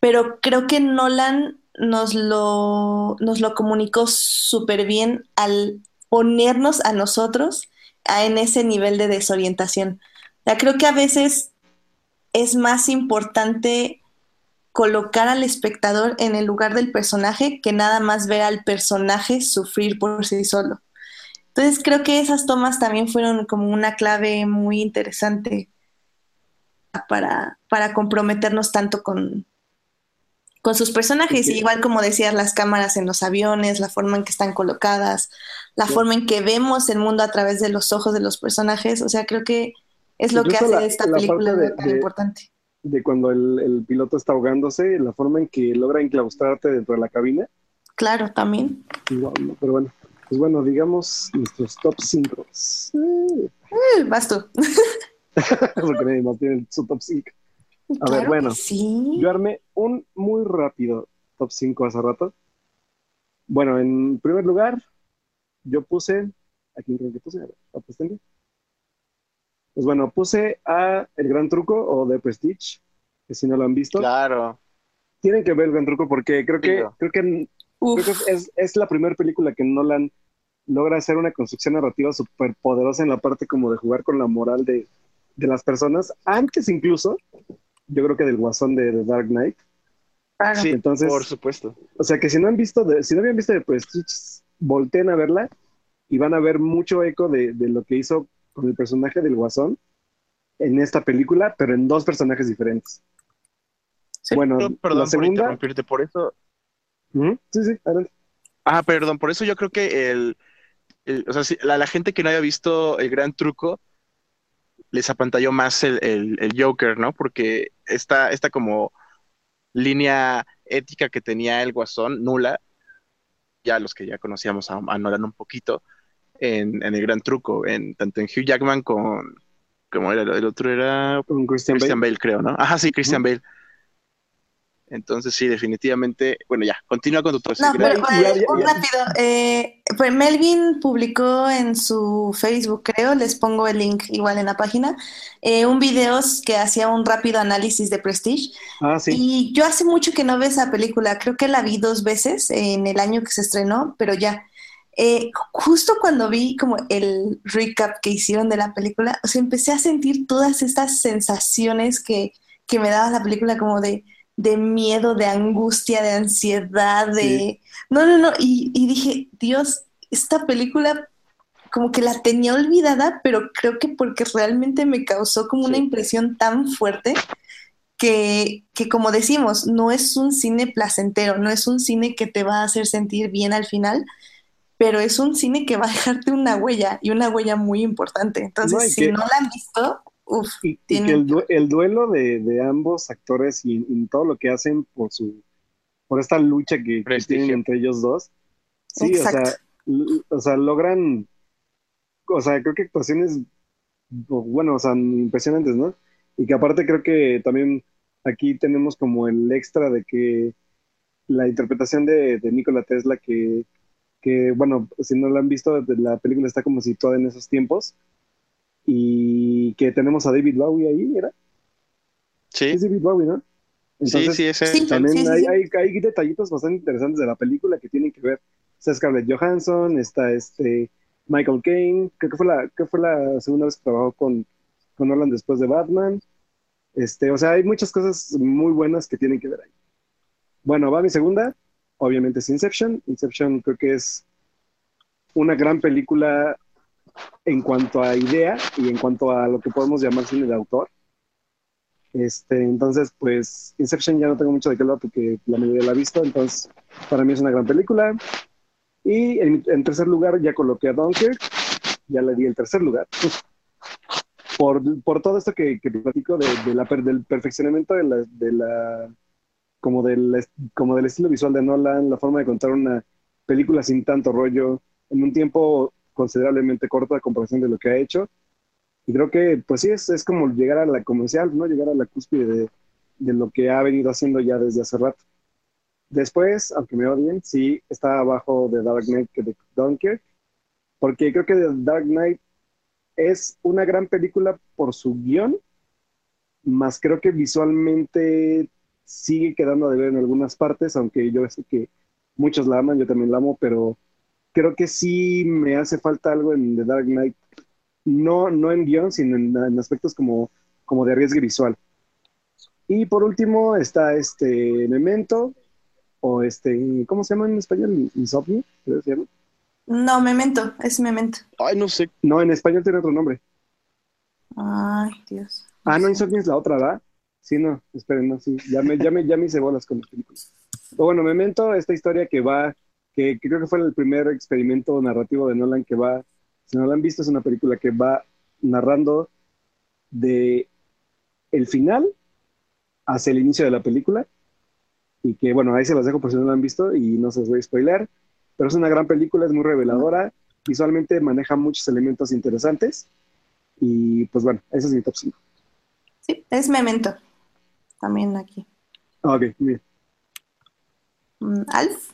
pero creo que Nolan nos lo, nos lo comunicó súper bien al ponernos a nosotros en ese nivel de desorientación. O creo que a veces es más importante colocar al espectador en el lugar del personaje que nada más ver al personaje sufrir por sí solo. Entonces creo que esas tomas también fueron como una clave muy interesante para, para comprometernos tanto con, con sus personajes. Y igual como decías, las cámaras en los aviones, la forma en que están colocadas, la Sí. forma en que vemos el mundo a través de los ojos de los personajes. O sea, creo que es lo que hace la- de esta la película de- tan de- importante. De cuando el, el piloto está ahogándose, la forma en que logra enclaustrarte dentro de la cabina. Claro, también. Wow, no, pero bueno, pues bueno, digamos nuestros top 5. Eh, Vas tú. Porque nadie más tiene su top 5. A ver, bueno, sí. Yo armé un muy rápido top 5 hace rato. Bueno, en primer lugar, yo puse. ¿A quién creo que puse? A ver, apuéstenle. Pues bueno, puse a El Gran Truco o The Prestige, que si no lo han visto, Claro. tienen que ver El Gran Truco porque creo que, Digo. creo que, Uf, creo que es, es la primera película que Nolan logra hacer una construcción narrativa súper poderosa en la parte como de jugar con la moral de, de las personas, antes incluso, yo creo que del guasón de The Dark Knight. claro. Sí, Entonces- por supuesto. O sea que si no han visto, de- si no habían visto de Prestige, volteen a verla y van a ver mucho eco de, de lo que hizo con el personaje del Guasón en esta película, pero en dos personajes diferentes. Sí. Bueno, No, perdón la por segunda. interrumpirte, por eso, Sí, sí, adelante. Ah, perdón, por eso yo creo que el, o sea, la, gente que no haya visto el gran truco les apantalló más el, el, Joker, ¿no? Porque esta, esta como línea ética que tenía el Guasón, nula, ya los que ya conocíamos a, Nolan un poquito, en, el gran truco, en, tanto en Hugh Jackman con, como era el otro, era con Christian, Bale. creo, ¿no? Ajá, sí, Christian Bale. Entonces, sí, definitivamente. Bueno, ya, continúa con tu No, pero, un rápido. Eh, pues Melvin publicó en su Facebook, creo, les pongo el link igual en la página, eh, un video que hacía un rápido análisis de Prestige. Ah, sí. Y yo hace mucho que no veo esa película. Creo que la vi dos veces en el año que se estrenó, pero ya. Eh, justo cuando vi como el recap que hicieron de la película, o sea, empecé a sentir todas estas sensaciones que, que me daba la película, como de de miedo, de angustia, de ansiedad, de... No, no, no, y, dije, Dios, esta película como que la tenía olvidada, pero creo que porque realmente me causó como una impresión tan fuerte que, que, como decimos, no es un cine placentero, no es un cine que te va a hacer sentir bien al final, pero es un cine que va a dejarte una huella y una huella muy importante. Entonces, si no la han visto, y, que el, duelo de, ambos actores y, todo lo que hacen por su por esta lucha que, tienen entre ellos dos, sí, o sea, o sea, logran, o sea, creo que actuaciones, bueno, o sea, impresionantes, ¿no? Y que aparte creo que también aquí tenemos como el extra de que la interpretación de, de Nikola Tesla, que, que, bueno, si no la han visto, la película está como situada en esos tiempos, y que tenemos a David Bowie ahí, ¿era? Sí. Es David Bowie, ¿no? sí, sí, ese. también hay, hay, detallitos bastante interesantes de la película que tienen que ver. Está Scarlett Johansson, está este Michael Caine, creo que fue la, que fue la segunda vez que trabajó con, con Nolan después de Batman. Este, o sea, hay muchas cosas muy buenas que tienen que ver ahí. Bueno, va mi segunda, obviamente es Inception. Inception creo que es una gran película en cuanto a idea y en cuanto a lo que podemos llamar cine de autor. Este, entonces, pues Inception ya no tengo mucho de qué hablar porque la mayoría la ha visto, entonces para mí es una gran película. Y en, tercer lugar ya coloqué a Dunkirk, ya le di el tercer lugar. por, por todo esto que, que platico de, la, del perfeccionamiento de la, de la como, del, como del estilo visual de Nolan, la forma de contar una película sin tanto rollo, en un tiempo considerablemente corta a comparación de lo que ha hecho. Y creo que, pues sí, es, es como llegar a la comercial, ¿no? Llegar a la cúspide de, de, lo que ha venido haciendo ya desde hace rato. Después, aunque me odien, sí está abajo de Dark Knight que de Dunkirk, porque creo que The Dark Knight es una gran película por su guion, más creo que visualmente sigue quedando de ver en algunas partes, aunque yo sé que muchos la aman, yo también la amo, pero creo que sí me hace falta algo en The Dark Knight. No, no en guion, sino en, aspectos como, como de arriesgue visual. Y por último está este Memento, o este, ¿cómo se llama en español? Insomnio, No, Memento, es Memento. Ay, no sé. No, en español tiene otro nombre. Ay, Dios. Ah, no, Insomnio es la otra, ¿verdad? Sí, no, esperen, no, sí. Ya me, ya me, ya me hice bolas con las películas. Pero bueno, Memento, esta historia que va que, creo que fue el primer experimento narrativo de Nolan que va, si no lo han visto, es una película que va narrando de el final hacia el inicio de la película y que bueno, ahí se las dejo por si no lo han visto y no se los voy a spoiler, pero es una gran película, es muy reveladora, visualmente maneja muchos elementos interesantes y pues bueno, ese es mi top 5. Sí, es Memento, también aquí. Ok, bien. Mm, Alf.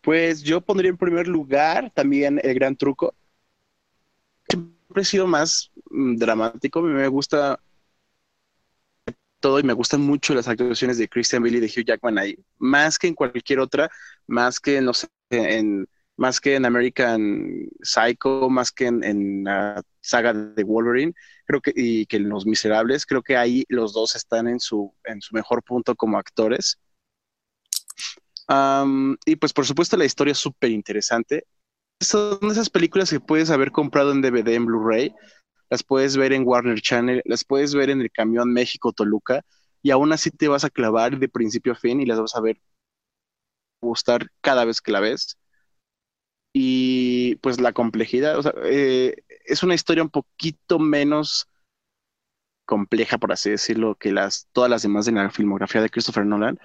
Pues yo pondría en primer lugar también el gran truco. Siempre he sido más mm, dramático, me gusta todo y me gustan mucho las actuaciones de Christian Bale y de Hugh Jackman ahí, más que en cualquier otra, más que no sé, en más que en American Psycho, más que en, la saga de Wolverine, creo que y que en Los Miserables, creo que ahí los dos están en su en su mejor punto como actores y pues por supuesto la historia es súper interesante. Son esas películas que puedes haber comprado en DVD, en Blu-ray, las puedes ver en Warner Channel, las puedes ver en el camión México Toluca y aún así te vas a clavar de principio a fin y las vas a ver gustar cada vez que la ves. Y pues la complejidad, o sea, eh, es una historia un poquito menos compleja, por así decirlo, que las, todas las demás de la filmografía de Christopher Nolan.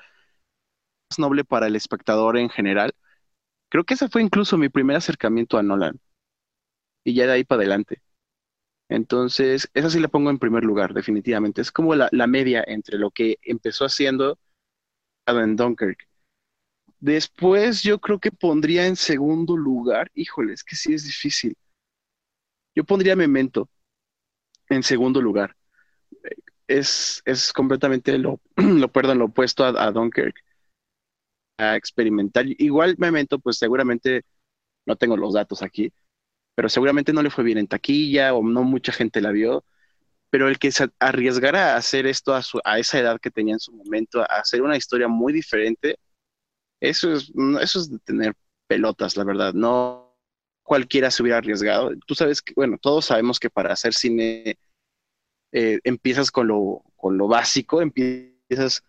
Noble para el espectador en general. Creo que ese fue incluso mi primer acercamiento a Nolan. Y ya de ahí para adelante. Entonces, esa sí la pongo en primer lugar, definitivamente. Es como la, la media entre lo que empezó haciendo en Dunkirk. Después yo creo que pondría en segundo lugar, híjole, es que sí es difícil. Yo pondría Memento en segundo lugar. Es, es completamente lo, lo, perdón, lo opuesto a, a Dunkirk. A experimentar. Igual Memento, pues seguramente, no tengo los datos aquí, pero seguramente no le fue bien en taquilla o no mucha gente la vio. Pero el que se arriesgara a hacer esto a, su, a esa edad que tenía en su momento, a hacer una historia muy diferente, eso es, eso es de tener pelotas, la verdad. No cualquiera se hubiera arriesgado. Tú sabes que, bueno, todos sabemos que para hacer cine eh, empiezas con lo, con lo básico, empiezas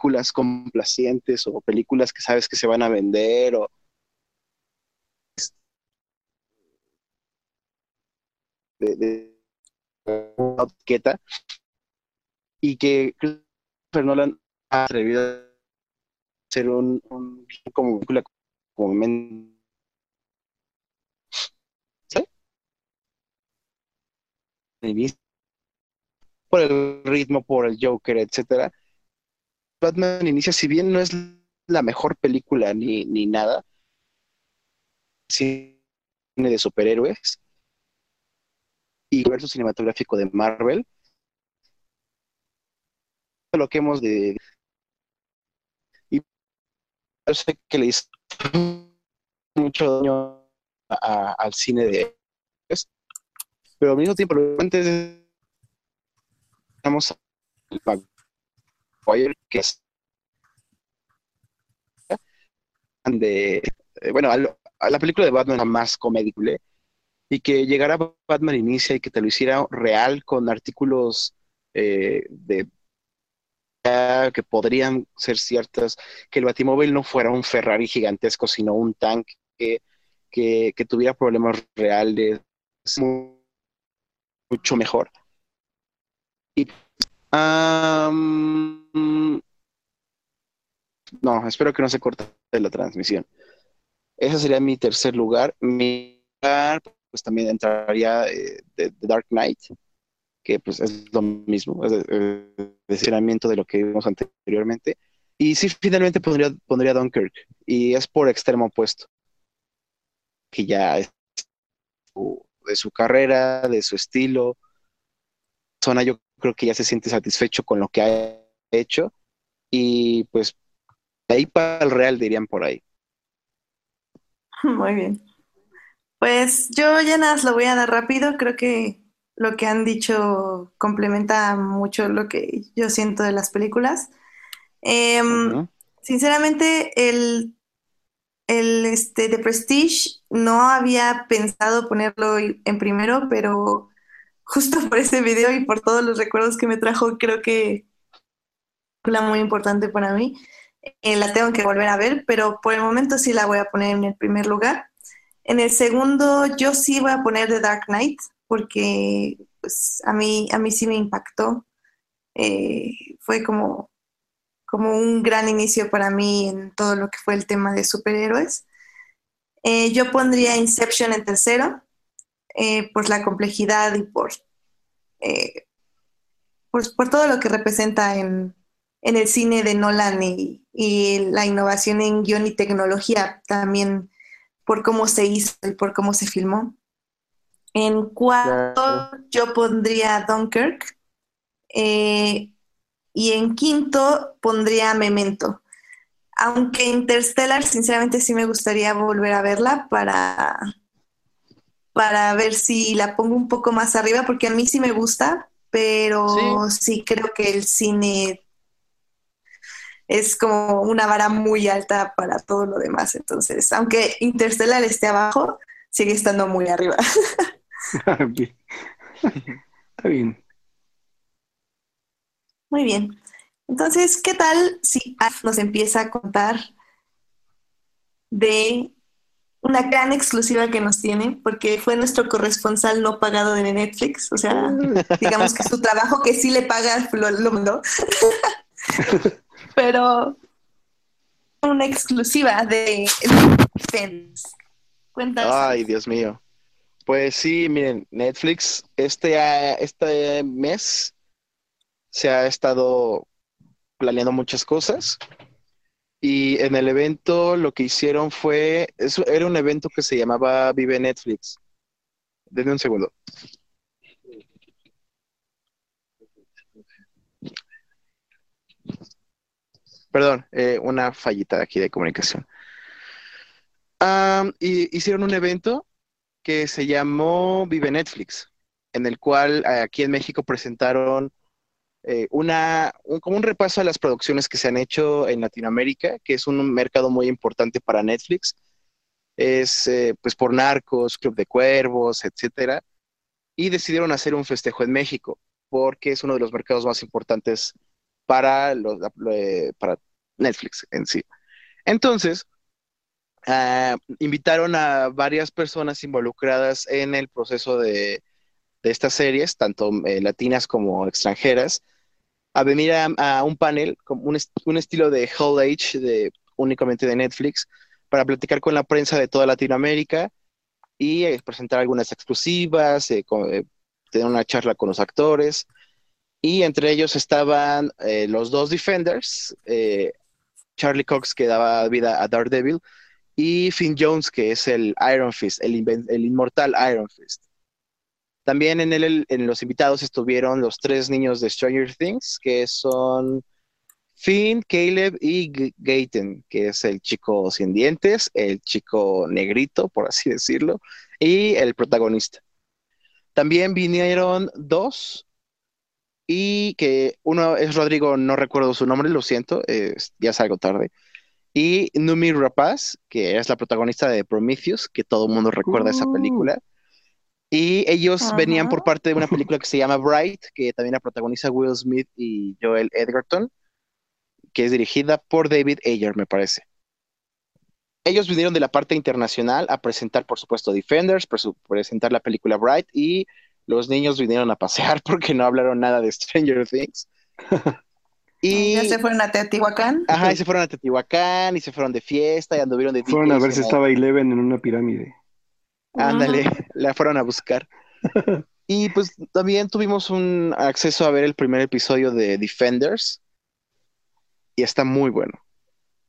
películas complacientes o películas que sabes que se van a vender o de, de etiqueta y que Christopher Nolan ha atrevido a hacer un, como película como por el ritmo, por el Joker, etcétera. Batman inicia, si bien no es la mejor película ni, ni nada, cine de superhéroes, y universo cinematográfico de Marvel. Lo que hemos de. Y yo sé que le hizo mucho daño al cine de. Pero al mismo tiempo, antes estamos que es de bueno a, la película de Batman más comédica y que llegara Batman Inicia y que te lo hiciera real con artículos eh, de que podrían ser ciertas, que el Batimóvil no fuera un Ferrari gigantesco, sino un tanque que, tuviera problemas reales, mucho mejor. Y, no, espero que no se corte la transmisión. Ese sería mi tercer lugar. Mi lugar, pues también entraría eh, The Dark Knight, que pues es lo mismo, es el de lo que vimos anteriormente. Y sí, finalmente pondría, pondría Dunkirk, y es por extremo opuesto, que ya es de su carrera, de su estilo. Zona yo creo que ya se siente satisfecho con lo que ha hecho, y pues de ahí para el real dirían por ahí. Muy bien. Pues yo ya nada, lo voy a dar rápido. Creo que lo que han dicho complementa mucho lo que yo siento de las películas. Em, sinceramente, el, el este, de Prestige no había pensado ponerlo en primero, pero justo por ese video y por todos los recuerdos que me trajo, creo que muy importante para mí. Eh, la tengo que volver a ver, pero por el momento sí la voy a poner en el primer lugar. En el segundo, yo sí voy a poner The Dark Knight, porque pues, a, mí, a mí sí me impactó. Eh, fue como, como un gran inicio para mí en todo lo que fue el tema de superhéroes. Eh, yo pondría Inception en tercero, eh, por la complejidad y por, pues, por todo lo que representa en, el cine de Nolan y, y, la innovación en guion y tecnología también por cómo se hizo y por cómo se filmó. En cuarto yo pondría Dunkirk eh, y en quinto pondría Memento. Aunque Interstellar, sinceramente sí me gustaría volver a verla para, para ver si la pongo un poco más arriba, porque a mí sí me gusta, pero sí creo que el cine es como una vara muy alta para todo lo demás. Entonces, aunque Interstellar esté abajo, sigue estando muy arriba. Está bien. Muy bien. Entonces, ¿qué tal si nos empieza a contar de una gran exclusiva que nos tiene, porque fue nuestro corresponsal no pagado de Netflix. O sea, digamos que su trabajo que sí le paga lo, lo mandó. Pero una exclusiva de. Cuéntanos. Ay, Dios mío. Pues sí, miren, Netflix este, este mes se ha estado planeando muchas cosas y en el evento lo que hicieron fue, eso era un evento que se llamaba Vive Netflix. Denme un segundo. Perdón, eh, una fallita aquí de comunicación. y hicieron un evento que se llamó Vive Netflix, en el cual eh, aquí en México presentaron eh, una, como un repaso a las producciones que se han hecho en Latinoamérica, que es un mercado muy importante para Netflix. Es eh, pues por Narcos, Club de Cuervos, etcétera. Y decidieron hacer un festejo en México, porque es uno de los mercados más importantes para, los, eh, Netflix en sí. Entonces, ah, invitaron a varias personas involucradas en el proceso de, estas series, tanto latinas como extranjeras, a venir a, un panel, como un, estilo de Hall Age, de, únicamente de Netflix, para platicar con la prensa de toda Latinoamérica y eh, presentar algunas exclusivas, eh, eh, tener una charla con los actores. Y entre ellos estaban los dos Defenders, Charlie Cox, que daba vida a Daredevil, y Finn Jones, que es el Iron Fist, el, inmortal Iron Fist. También en, el, en los invitados estuvieron los tres niños de Stranger Things, que son Finn, Caleb y Gaten, que es el chico sin dientes, el chico negrito, por así decirlo, y el protagonista. También vinieron dos, y que uno es Rodrigo, no recuerdo su nombre, lo siento, ya salgo tarde. Y Numi Rapaz, que es la protagonista de Prometheus, que todo el mundo recuerda esa uh. película. Y ellos venían por parte de una película que se llama Bright, que también la protagoniza Will Smith y Joel Edgerton, que es dirigida por David Ayer, me parece. Ellos vinieron de la parte internacional a presentar, por supuesto, Defenders, presentar la película Bright, y los niños vinieron a pasear porque no hablaron nada de Stranger Things. Y ya se fueron a Teotihuacán. Ajá, y se fueron a Teotihuacán y se fueron de fiesta y anduvieron de Fueron a ver si estaba Eleven en una pirámide. Ándale, la fueron a buscar. Y pues también tuvimos un acceso a ver el primer episodio de Defenders y está muy bueno.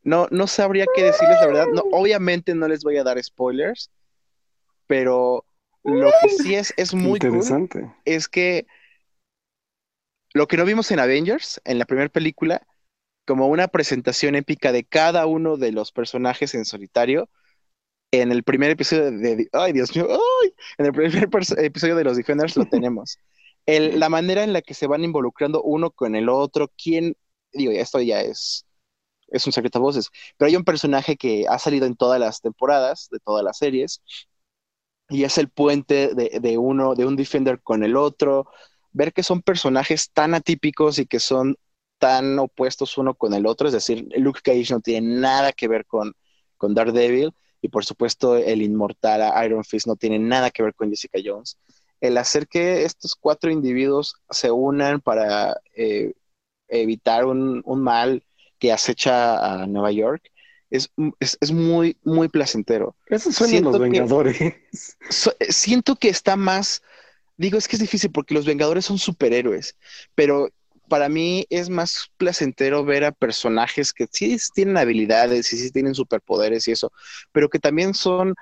No, no sabría qué decirles la verdad. No, obviamente no les voy a dar spoilers, pero lo que sí es, es muy interesante. es que lo que no vimos en Avengers, en la primera película, como una presentación épica de cada uno de los personajes en solitario, en el primer episodio de, ay Dios mío, ay, en el primer episodio de los Defenders lo tenemos. El, la manera en la que se van involucrando uno con el otro, quién, digo, esto ya es, es un secreto a voces, pero hay un personaje que ha salido en todas las temporadas, de todas las series, y es el puente de, de uno, de un Defender con el otro, ver que son personajes tan atípicos y que son tan opuestos uno con el otro, es decir, Luke Cage no tiene nada que ver con, con Daredevil, y por supuesto el inmortal Iron Fist no tiene nada que ver con Jessica Jones. El hacer que estos cuatro individuos se unan para eh, evitar un, mal que acecha a Nueva York es, muy, muy placentero. Esos son los Vengadores. siento que está más, digo, es que es difícil porque los Vengadores son superhéroes, pero para mí es más placentero ver a personajes que sí tienen habilidades y sí tienen superpoderes y eso, pero que también son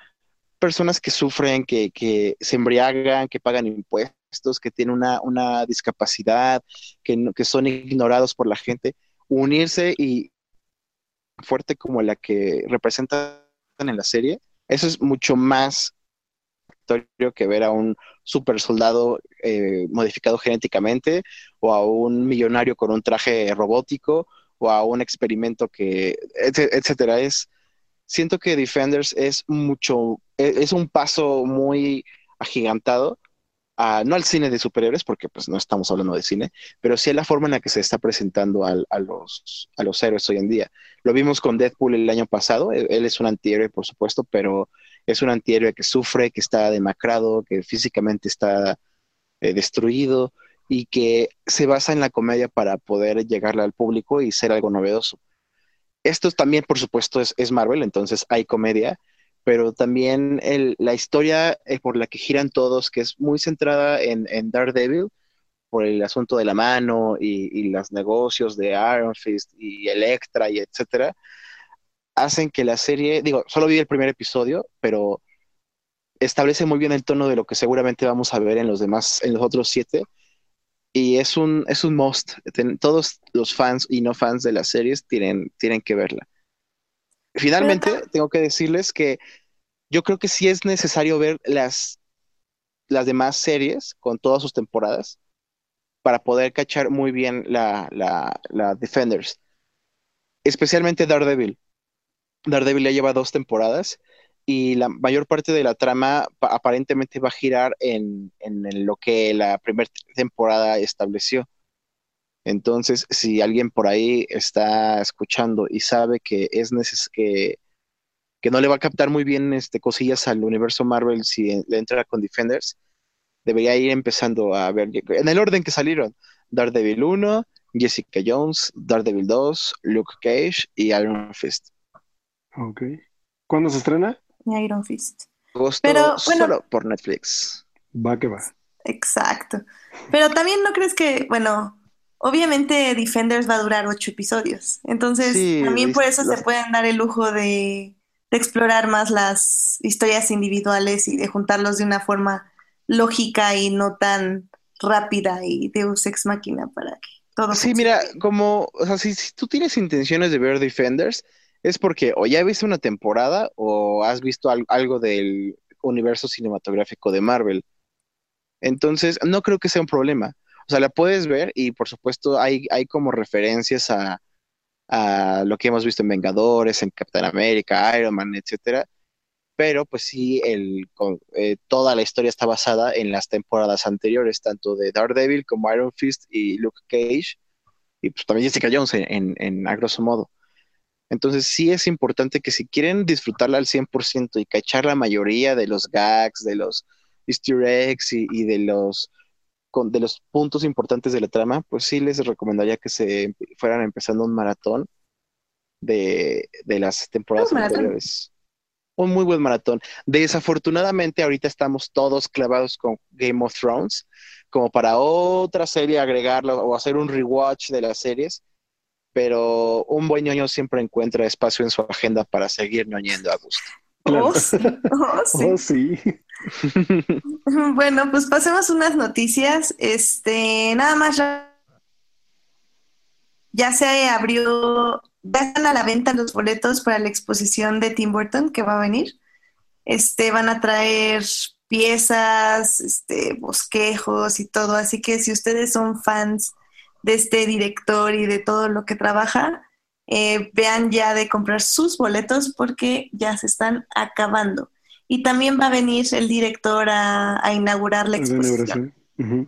personas que sufren, que, que se embriagan, que pagan impuestos, que tienen una, discapacidad, que, que son ignorados por la gente, unirse y fuerte como la que representan en la serie, eso es mucho más que ver a un super soldado eh, modificado genéticamente o a un millonario con un traje robótico o a un experimento que, etcétera. Es, siento que Defenders es mucho, e, es un paso muy agigantado no al cine de superhéroes, porque pues no estamos hablando de cine, pero sí a la forma en la que se está presentando a, los, a los héroes hoy en día. Lo vimos con Deadpool el año pasado, él, es un antihéroe, por supuesto, pero es un antihéroe que sufre, que está demacrado, que físicamente está eh, destruido y que se basa en la comedia para poder llegarle al público y ser algo novedoso. Esto también, por supuesto, es, es Marvel, entonces hay comedia, pero también la historia eh, por la que giran todos, que es muy centrada en, Daredevil, por el asunto de la mano y, los negocios de Iron Fist y Electra y etcétera, hacen que la serie, digo, solo vi el primer episodio, pero establece muy bien el tono de lo que seguramente vamos a ver en los demás, en los otros siete. Y es un, es un must. Todos los fans y no fans de las series tienen, tienen que verla. Finalmente, tengo que decirles que yo creo que sí es necesario ver las, las demás series con todas sus temporadas para poder cachar muy bien la, la, Defenders. Especialmente Daredevil. Daredevil ya lleva dos temporadas y la mayor parte de la trama aparentemente va a girar en, en lo que la primera temporada estableció. Entonces, si alguien por ahí está escuchando y sabe que es que, que no le va a captar muy bien este, cosillas al universo Marvel si le entra con Defenders, debería ir empezando a ver en el orden que salieron: Daredevil 1, Jessica Jones, Daredevil 2, Luke Cage y Iron Fist. Ok. ¿Cuándo se estrena? Iron Fist. Pero, solo por Netflix. Va que va. Exacto. Pero también no crees que, bueno, Obviamente Defenders va a durar ocho episodios, entonces también por eso se pueden dar el lujo de, explorar más las historias individuales y de juntarlos de una forma lógica y no tan rápida y Deus ex máquina para que todo Sí, mira, como, o sea, si, tú tienes intenciones de ver Defenders, es porque o ya viste una temporada o has visto algo del universo cinematográfico de Marvel. Entonces, no creo que sea un problema. O sea, la puedes ver y por supuesto hay, hay como referencias a, lo que hemos visto en Vengadores, en Captain America, Iron Man, etcétera. Pero pues sí, el, eh, toda la historia está basada en las temporadas anteriores, tanto de Daredevil como Iron Fist y Luke Cage, y pues también Jessica Jones en, en, a grosso modo. Entonces sí es importante que si quieren disfrutarla al 100% y cachar la mayoría de los gags, de los easter eggs y de los con, de los puntos importantes de la trama, pues sí les recomendaría que se fueran empezando un maratón de, las temporadas anteriores. Un muy buen maratón. Desafortunadamente, ahorita estamos todos clavados con Game of Thrones, como para otra serie agregarlo o hacer un rewatch de las series. Pero un buen ñoño siempre encuentra espacio en su agenda para seguir ñoñando a gusto. Oh, oh, sí. bueno, pues pasemos unas noticias. Este, nada más ya se abrió, ya están a la venta los boletos para la exposición de Tim Burton que va a venir. Este, van a traer piezas, este, bosquejos y todo. Así que si ustedes son fans de este director y de todo lo que trabaja, eh, vean ya de comprar sus boletos porque ya se están acabando. Y también va a venir el director a, inaugurar la exposición.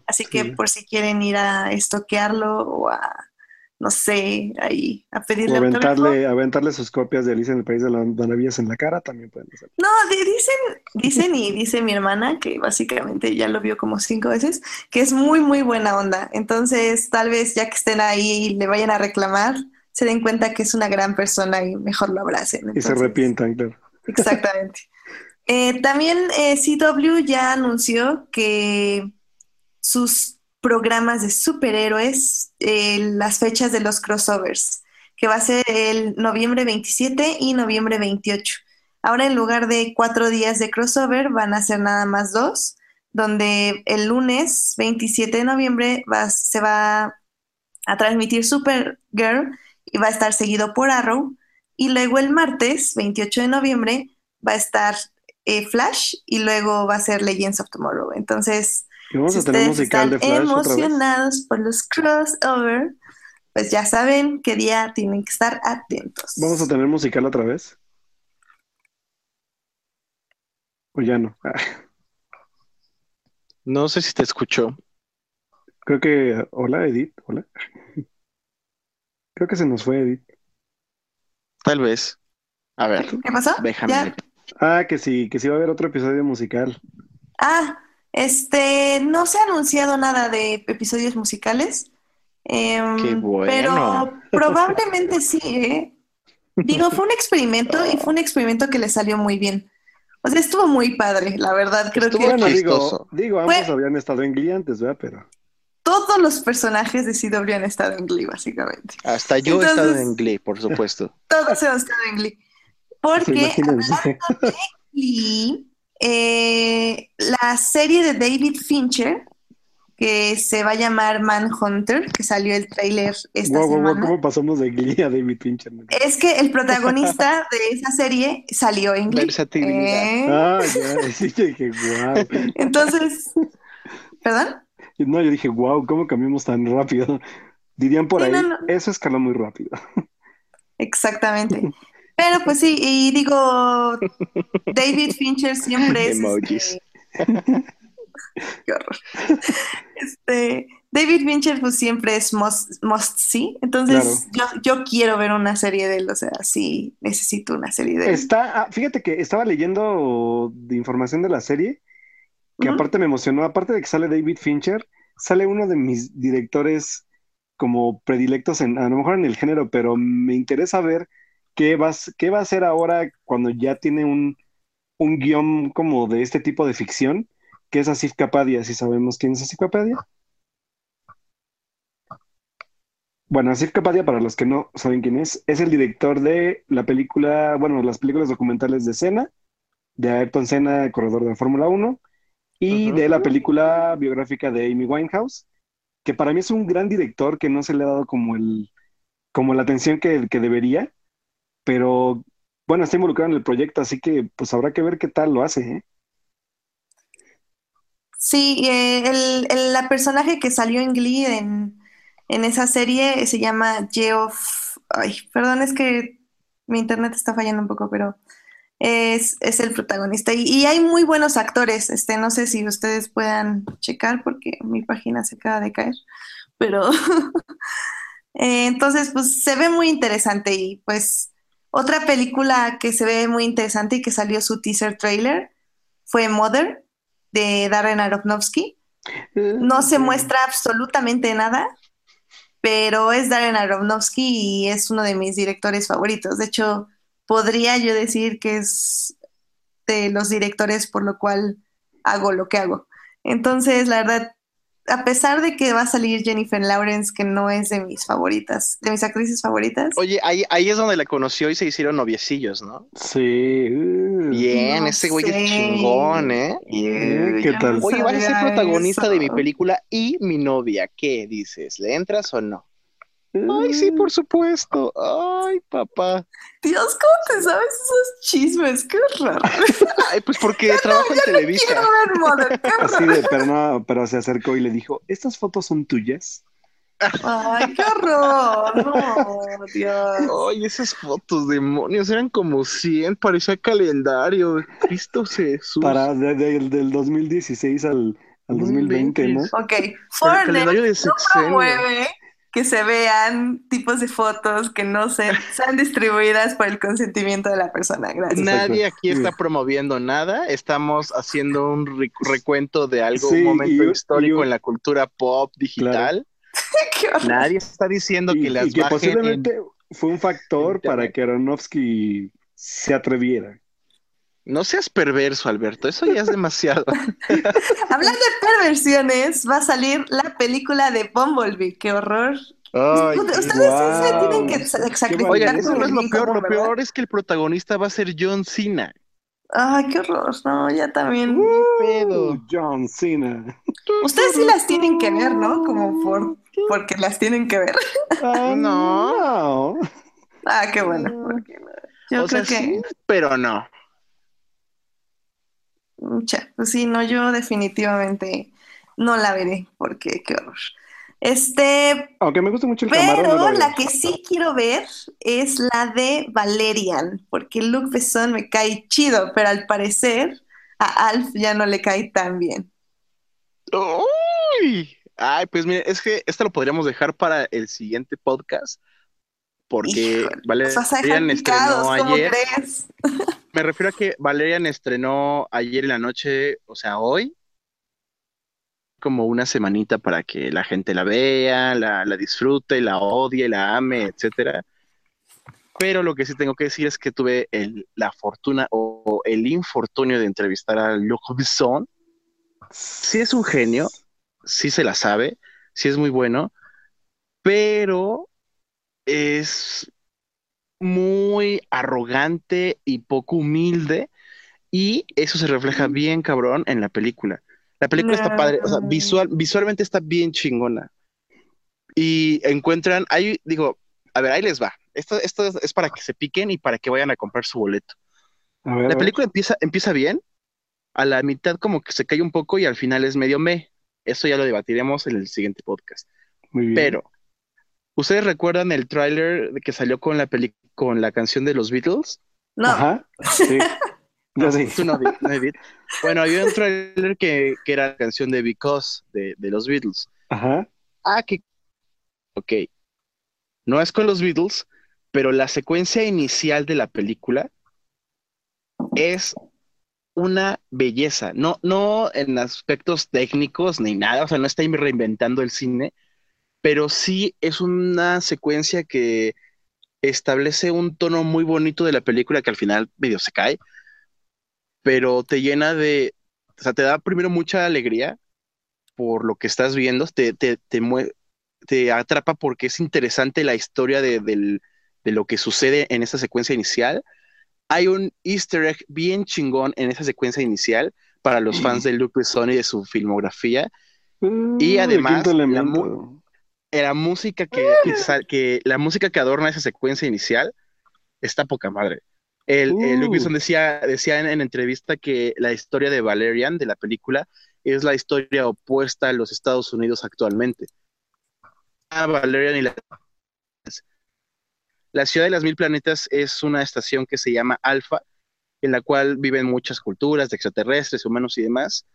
Así que por si quieren ir a estoquearlo o a, no sé, ahí a pedirle o aventarle, aventarle sus copias de Alicia en el País de las Maravillas en la cara, también pueden hacerlo. No, dicen, dicen y dice mi hermana, que básicamente ya lo vio como cinco veces, que es muy, muy buena onda. Entonces, tal vez ya que estén ahí y le vayan a reclamar, se den cuenta que es una gran persona y mejor lo abracen. y se arrepientan, claro. Exactamente. Eh, también eh, CW ya anunció que sus programas de superhéroes, eh, las fechas de los crossovers, que va a ser el noviembre 27 y noviembre 28. Ahora en lugar de cuatro días de crossover van a ser nada más dos, donde el lunes 27 de noviembre se va a transmitir Supergirl y va a estar seguido por Arrow. Y luego el martes, 28 de noviembre, va a estar eh, Flash y luego va a ser Legends of Tomorrow. Entonces, vamos a tener musical de Flash emocionados por los crossover, pues ya saben qué día tienen que estar atentos. ¿Vamos a tener musical otra vez? ¿O ya no? No sé si te escuchó. Creo que. Hola, Edith. Hola. Creo que se nos fue Edith. Tal vez. A ver, ¿Qué pasó? déjame. Ah, que sí, que sí va a haber otro episodio musical. Ah, este, no se ha anunciado nada de episodios musicales. Em, Qué bueno. Pero probablemente sí, ¿eh? Digo, fue un experimento y fue un experimento que le salió muy bien. O sea, estuvo muy padre, la verdad. Creo Estuvo que Bueno, digo, digo, ambos Fue- habían estado en Glee antes, ¿verdad? Pero. Todos los personajes de CW han estado en Glee, básicamente. Hasta yo he estado en Glee, por supuesto. Todos hemos estado en Glee. Porque Imagínense. Glee, eh, la serie de David Fincher, que se va a llamar Manhunter, que salió el tráiler esta guau, semana. ¿cómo pasamos de Glee a David Fincher? Es que el protagonista de esa serie salió en Glee. Versatilidad. ¿eh? Ah, ya, sí, wow. Entonces, ¿perdón? No, yo dije, wow, ¿cómo cambiamos tan rápido? Dirían por Sí, ahí, no, no. eso escaló muy rápido. Exactamente. Pero pues sí, y digo, David Fincher siempre es... Emojis. este, Qué horror. Este, David Fincher pues siempre es must, must see, entonces yo, yo quiero ver una serie de él, o sea, sí necesito una serie de él. Está, ah, fíjate que estaba leyendo de información de la serie, que aparte me emocionó, aparte de que sale David Fincher, sale uno de mis directores como predilectos en, a lo mejor en el género, pero me interesa ver qué va, a s- qué va a hacer ahora cuando ya tiene un, un guion como de este tipo de ficción, que es Asif Kapadia, si sabemos quién es Asif Kapadia. Bueno, Asif Kapadia, para los que no saben quién es, es el director de la película, bueno, las películas documentales de Senna, de Ayrton Senna, corredor de la Fórmula 1, y de la película biográfica de Amy Winehouse, que para mí es un gran director que no se le ha dado como el, como la atención que, que debería, pero bueno, está involucrado en el proyecto, así que pues habrá que ver qué tal lo hace, ¿eh? Sí, eh, el, el- la personaje que salió en Glee en, en esa serie se llama Geoff. Ay, perdón, es que mi internet está fallando un poco, pero es, es el protagonista. Y, y hay muy buenos actores. Este, no sé si ustedes puedan checar porque mi página se acaba de caer. Pero eh, entonces, pues se ve muy interesante. Y pues otra película que se ve muy interesante y que salió su teaser trailer fue Mother de Darren Aronofsky. No se muestra absolutamente nada, pero es Darren Aronofsky y es uno de mis directores favoritos. De hecho, podría yo decir que es de los directores por lo cual hago lo que hago. Entonces, la verdad, a pesar de que va a salir Jennifer Lawrence, que no es de mis favoritas, de mis actrices favoritas, Oye, ahí, ahí es donde la conoció y se hicieron noviecillos, ¿no? Sí. uh, Bien, No ese güey es chingón, ¿eh? Eh, ¿qué tal? no Oye, van a ser protagonista de mi película y mi novia. ¿Qué dices? ¿Le entras o no? Ay, sí, por supuesto. Ay, papá. Dios, ¿cómo te sabes esos chismes? Qué raro. Ay, pues porque trabajo en Televisa. Quiero ver Mother, qué Así horror. de, pero no, pero se acercó y le dijo, ¿estas fotos son tuyas? Ay, qué horror. No, Dios. Ay, esas fotos, demonios, eran como 100, parecía calendario. Cristo Jesús. Para de- de- del 2016 al, al 2020, ¿no? Ok, Fortnite calendario de no promueve que se vean tipos de fotos que no se- sean distribuidas por el consentimiento de la persona. Gracias. Nadie aquí está promoviendo nada, estamos haciendo un re- recuento de algo, Sí, un momento y- histórico y- en la cultura pop digital. Qué horror. Nadie está diciendo Y, que las y que bajen en- posiblemente fue un factor para que Aronofsky se atreviera. No seas perverso, Alberto, eso ya es demasiado. Hablando de perversiones, va a salir la película de Bumblebee. Qué horror. Ay, Ustedes sí se tienen que sa- sacrificar. Oigan, eso no es lo peor, lo peor es que el protagonista va a ser John Cena. Ay, qué horror. No, ya también. pedo? Uh, John Cena. Ustedes sí las tienen que ver, ¿no? Como por porque las tienen que ver. Ah, No. Ah, qué bueno. porque yo o sea, creo que. sí, pero no. Cha, pues sí, no, yo definitivamente no la veré, porque qué horror. Este, Aunque me gusta mucho el camarón. pero no la que sí quiero ver es la de Valerian, porque Luc Besson me cae chido, pero al parecer a Alf ya no le cae tan bien. Uy, ay, pues mire, es que esto lo podríamos dejar para el siguiente podcast. Porque Valerian estrenó ayer. Me refiero a que Valerian estrenó ayer en la noche, o sea, hoy, como una semanita para que la gente la vea, la, disfrute, la odie, la ame, etcétera. Pero lo que sí tengo que decir es que tuve la fortuna o, el infortunio de entrevistar a Luc Besson. Sí es un genio, sí se la sabe, sí es muy bueno, pero es muy arrogante y poco humilde y eso se refleja bien cabrón en la película. La película está padre, o sea, visual, visualmente está bien chingona. Y encuentran, ahí digo, a ver, ahí les va. Esto, esto es, para que se piquen y para que vayan a comprar su boleto. la película empieza, empieza bien, a la mitad como que se cae un poco y al final es medio me. Eso ya lo debatiremos en el siguiente podcast. Muy bien. Pero, ¿ustedes recuerdan el tráiler que salió con la con la canción de los Beatles? No. Ajá. Sí. no, sí. Tú no, Bueno, había un tráiler que, que, era la canción de Because de, de los Beatles. Ajá. Ah, que. Ok. No es con los Beatles, pero la secuencia inicial de la película es una belleza, no, no en aspectos técnicos ni nada, o sea, no está reinventando el cine, pero sí es una secuencia que establece un tono muy bonito de la película que al final medio se cae, pero te llena de, o sea, te da primero mucha alegría por lo que estás viendo, te, te, te, atrapa porque es interesante la historia de, del, de lo que sucede en esa secuencia inicial. Hay un easter egg bien chingón en esa secuencia inicial para los fans de Luke Besson y de su filmografía. y uh, además, la, música que, que, la música que adorna esa secuencia inicial está poca madre. El, Luke uh. Besson decía, decía en, en, entrevista que la historia de Valerian, de la película, es la historia opuesta a los Estados Unidos actualmente. Valerian y la la ciudad de las mil planetas es una estación que se llama Alfa, en la cual viven muchas culturas de extraterrestres, humanos y demás.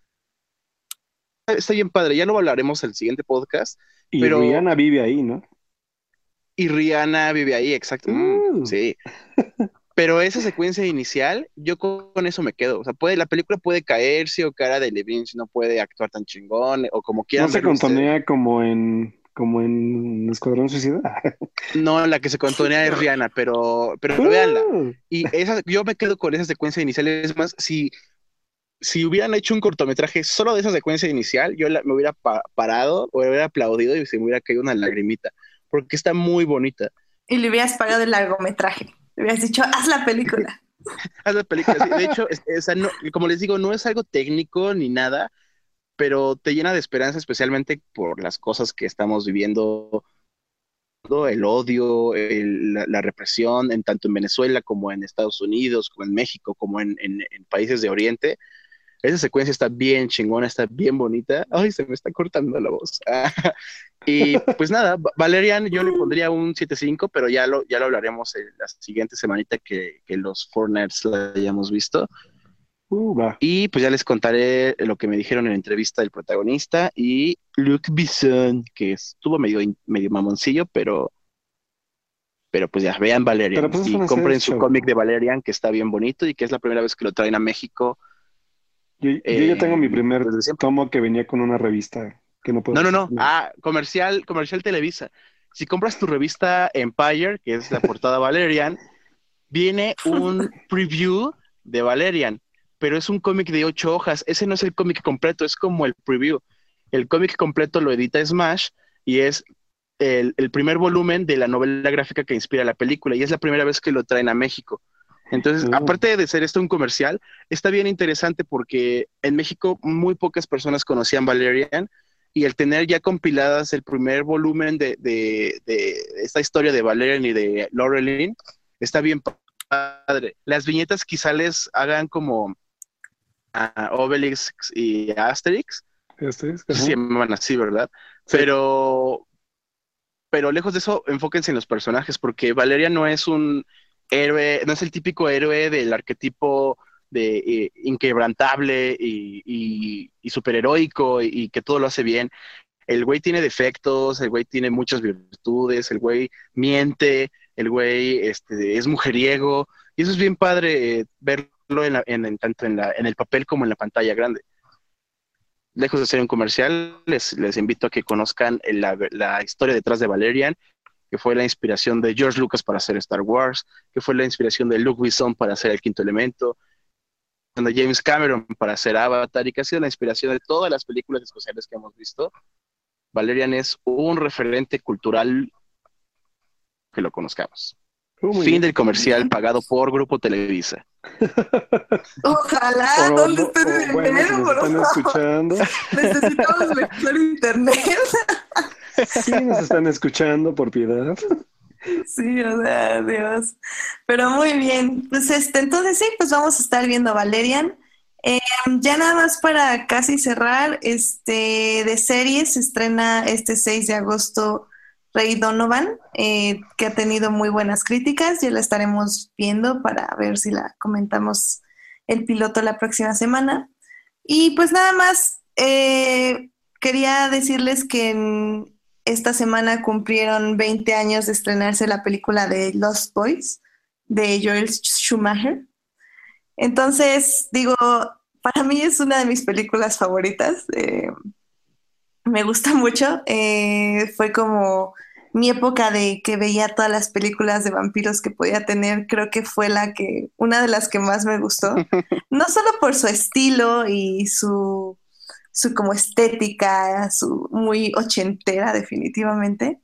Está bien padre, ya lo hablaremos en el siguiente podcast. Y Rihanna vive ahí, ¿no? Y Rihanna vive ahí, exacto. Mm, uh. sí. Pero esa secuencia inicial, yo con eso me quedo. O sea, puede, la película puede caerse o cara de Levine si no puede actuar tan chingón o como quieran. No se contonea como en como en Escuadrón Suicida. No, la que se contonea es Rihanna, pero, pero uh. véanla. Y esa, yo me quedo con esa secuencia inicial. Es más, si, si hubieran hecho un cortometraje solo de esa secuencia inicial, yo me hubiera parado, o hubiera aplaudido y se me hubiera caído una lagrimita, porque está muy bonita. Y le hubieras pagado el largometraje. Le hubieras dicho, haz la película. haz la película. De hecho, como les digo, no es algo técnico ni nada pero te llena de esperanza, especialmente por las cosas que estamos viviendo, el odio, la, represión, en tanto en Venezuela como en Estados Unidos, como en México, como en, países de Oriente. Esa secuencia está bien chingona, está bien bonita. Ay, se me está cortando la voz. y pues nada, Valerian yo le pondría un 7.5, pero ya lo, ya lo hablaremos la siguiente semanita que, que los Nerds la hayamos visto. Uh, y pues ya les contaré lo que me dijeron en la entrevista del protagonista y Luke Bisson, que estuvo medio, medio mamoncillo, pero, pero pues ya vean Valerian pues, y compren su cómic de Valerian, que está bien bonito y que es la primera vez que lo traen a México. Yo, ya tengo mi eh, primer tomo que venía con una revista que no puedo. No, no, no. Ah, comercial, comercial Televisa. Si compras tu revista Empire, que es la portada Valerian, viene un preview de Valerian pero es un cómic de ocho hojas. Ese no es el cómic completo, es como el preview. El cómic completo lo edita Smash y es el, primer volumen de la novela gráfica que inspira la película y es la primera vez que lo traen a México. Entonces, oh. aparte de ser esto un comercial, está bien interesante porque en México muy pocas personas conocían Valerian y el tener ya compiladas el primer volumen de, de, de esta historia de Valerian y de Laureline está bien padre. Las viñetas quizá les hagan como Obelix y Asterix. Asterix sí, van así, ¿verdad? Pero, pero lejos de eso, enfóquense en los personajes, porque Valeria no es un héroe, no es el típico héroe del arquetipo de eh, inquebrantable y, y, superheroico y, que todo lo hace bien. El güey tiene defectos, el güey tiene muchas virtudes, el güey miente, el güey este, es mujeriego, y eso es bien padre eh, verlo en, tanto en, la, en el papel como en la pantalla grande. Lejos de ser un comercial, les, invito a que conozcan la, la historia detrás de Valerian que fue la inspiración de George Lucas para hacer Star Wars, que fue la inspiración de Luke Besson para hacer El Quinto Elemento, de James Cameron para hacer Avatar y que ha sido la inspiración de todas las películas especiales que hemos visto. Valerian es un referente cultural que lo conozcamos. fin del comercial pagado por Grupo Televisa. Ojalá, ¿dónde están escuchando. Necesitamos lector internet. Sí, nos están escuchando por piedad. Sí, o sea, Dios. Pero muy bien. Pues este, entonces sí, pues vamos a estar viendo Valerian. Eh, ya nada más para casi cerrar, este de series se estrena este 6 de agosto Rey Donovan, eh, que ha tenido muy buenas críticas. Ya la estaremos viendo para ver si la comentamos el piloto la próxima semana. Y pues nada más, eh, quería decirles que en, esta semana cumplieron 20 años de estrenarse la película de Lost Boys de Joel Schumacher. Entonces, digo, para mí es una de mis películas favoritas. Eh, me gusta mucho. Eh, fue como mi época de que veía todas las películas de vampiros que podía tener. Creo que fue la que, una de las que más me gustó. No solo por su estilo y su su como estética, su muy ochentera definitivamente.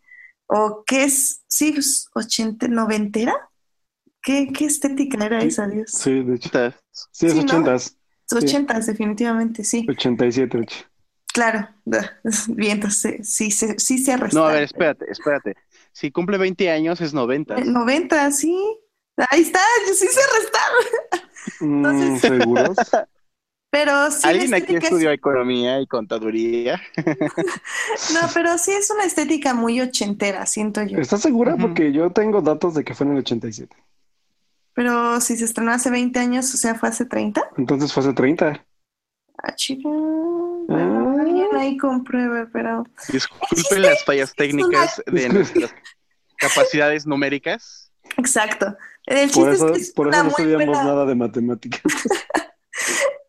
¿O qué es? Sí, pues, ochenta, noventera. ¿Qué, ¿Qué estética era esa, Dios? Sí, de hecho. Sí, es ochentas. Ochentas, definitivamente, sí. Ochenta y siete, Claro, bien, entonces sí, sí, sí se arresta. No, a ver, espérate, espérate. Si cumple 20 años es 90. 90, sí. Ahí está, sí se arrestaron. Mm, ¿Seguros? Pero sí. ¿Alguien aquí estudió economía y contaduría? no, pero sí es una estética muy ochentera, siento yo. ¿Estás segura? Porque yo tengo datos de que fue en el 87. Pero si se estrenó hace 20 años, o sea, fue hace 30. Entonces fue hace 30. Ah, chido. Ah. alguien ahí compruebe, pero. Disculpen las fallas técnicas de nuestras capacidades numéricas. Exacto. El por eso, es que por eso no estudiamos nada de matemáticas.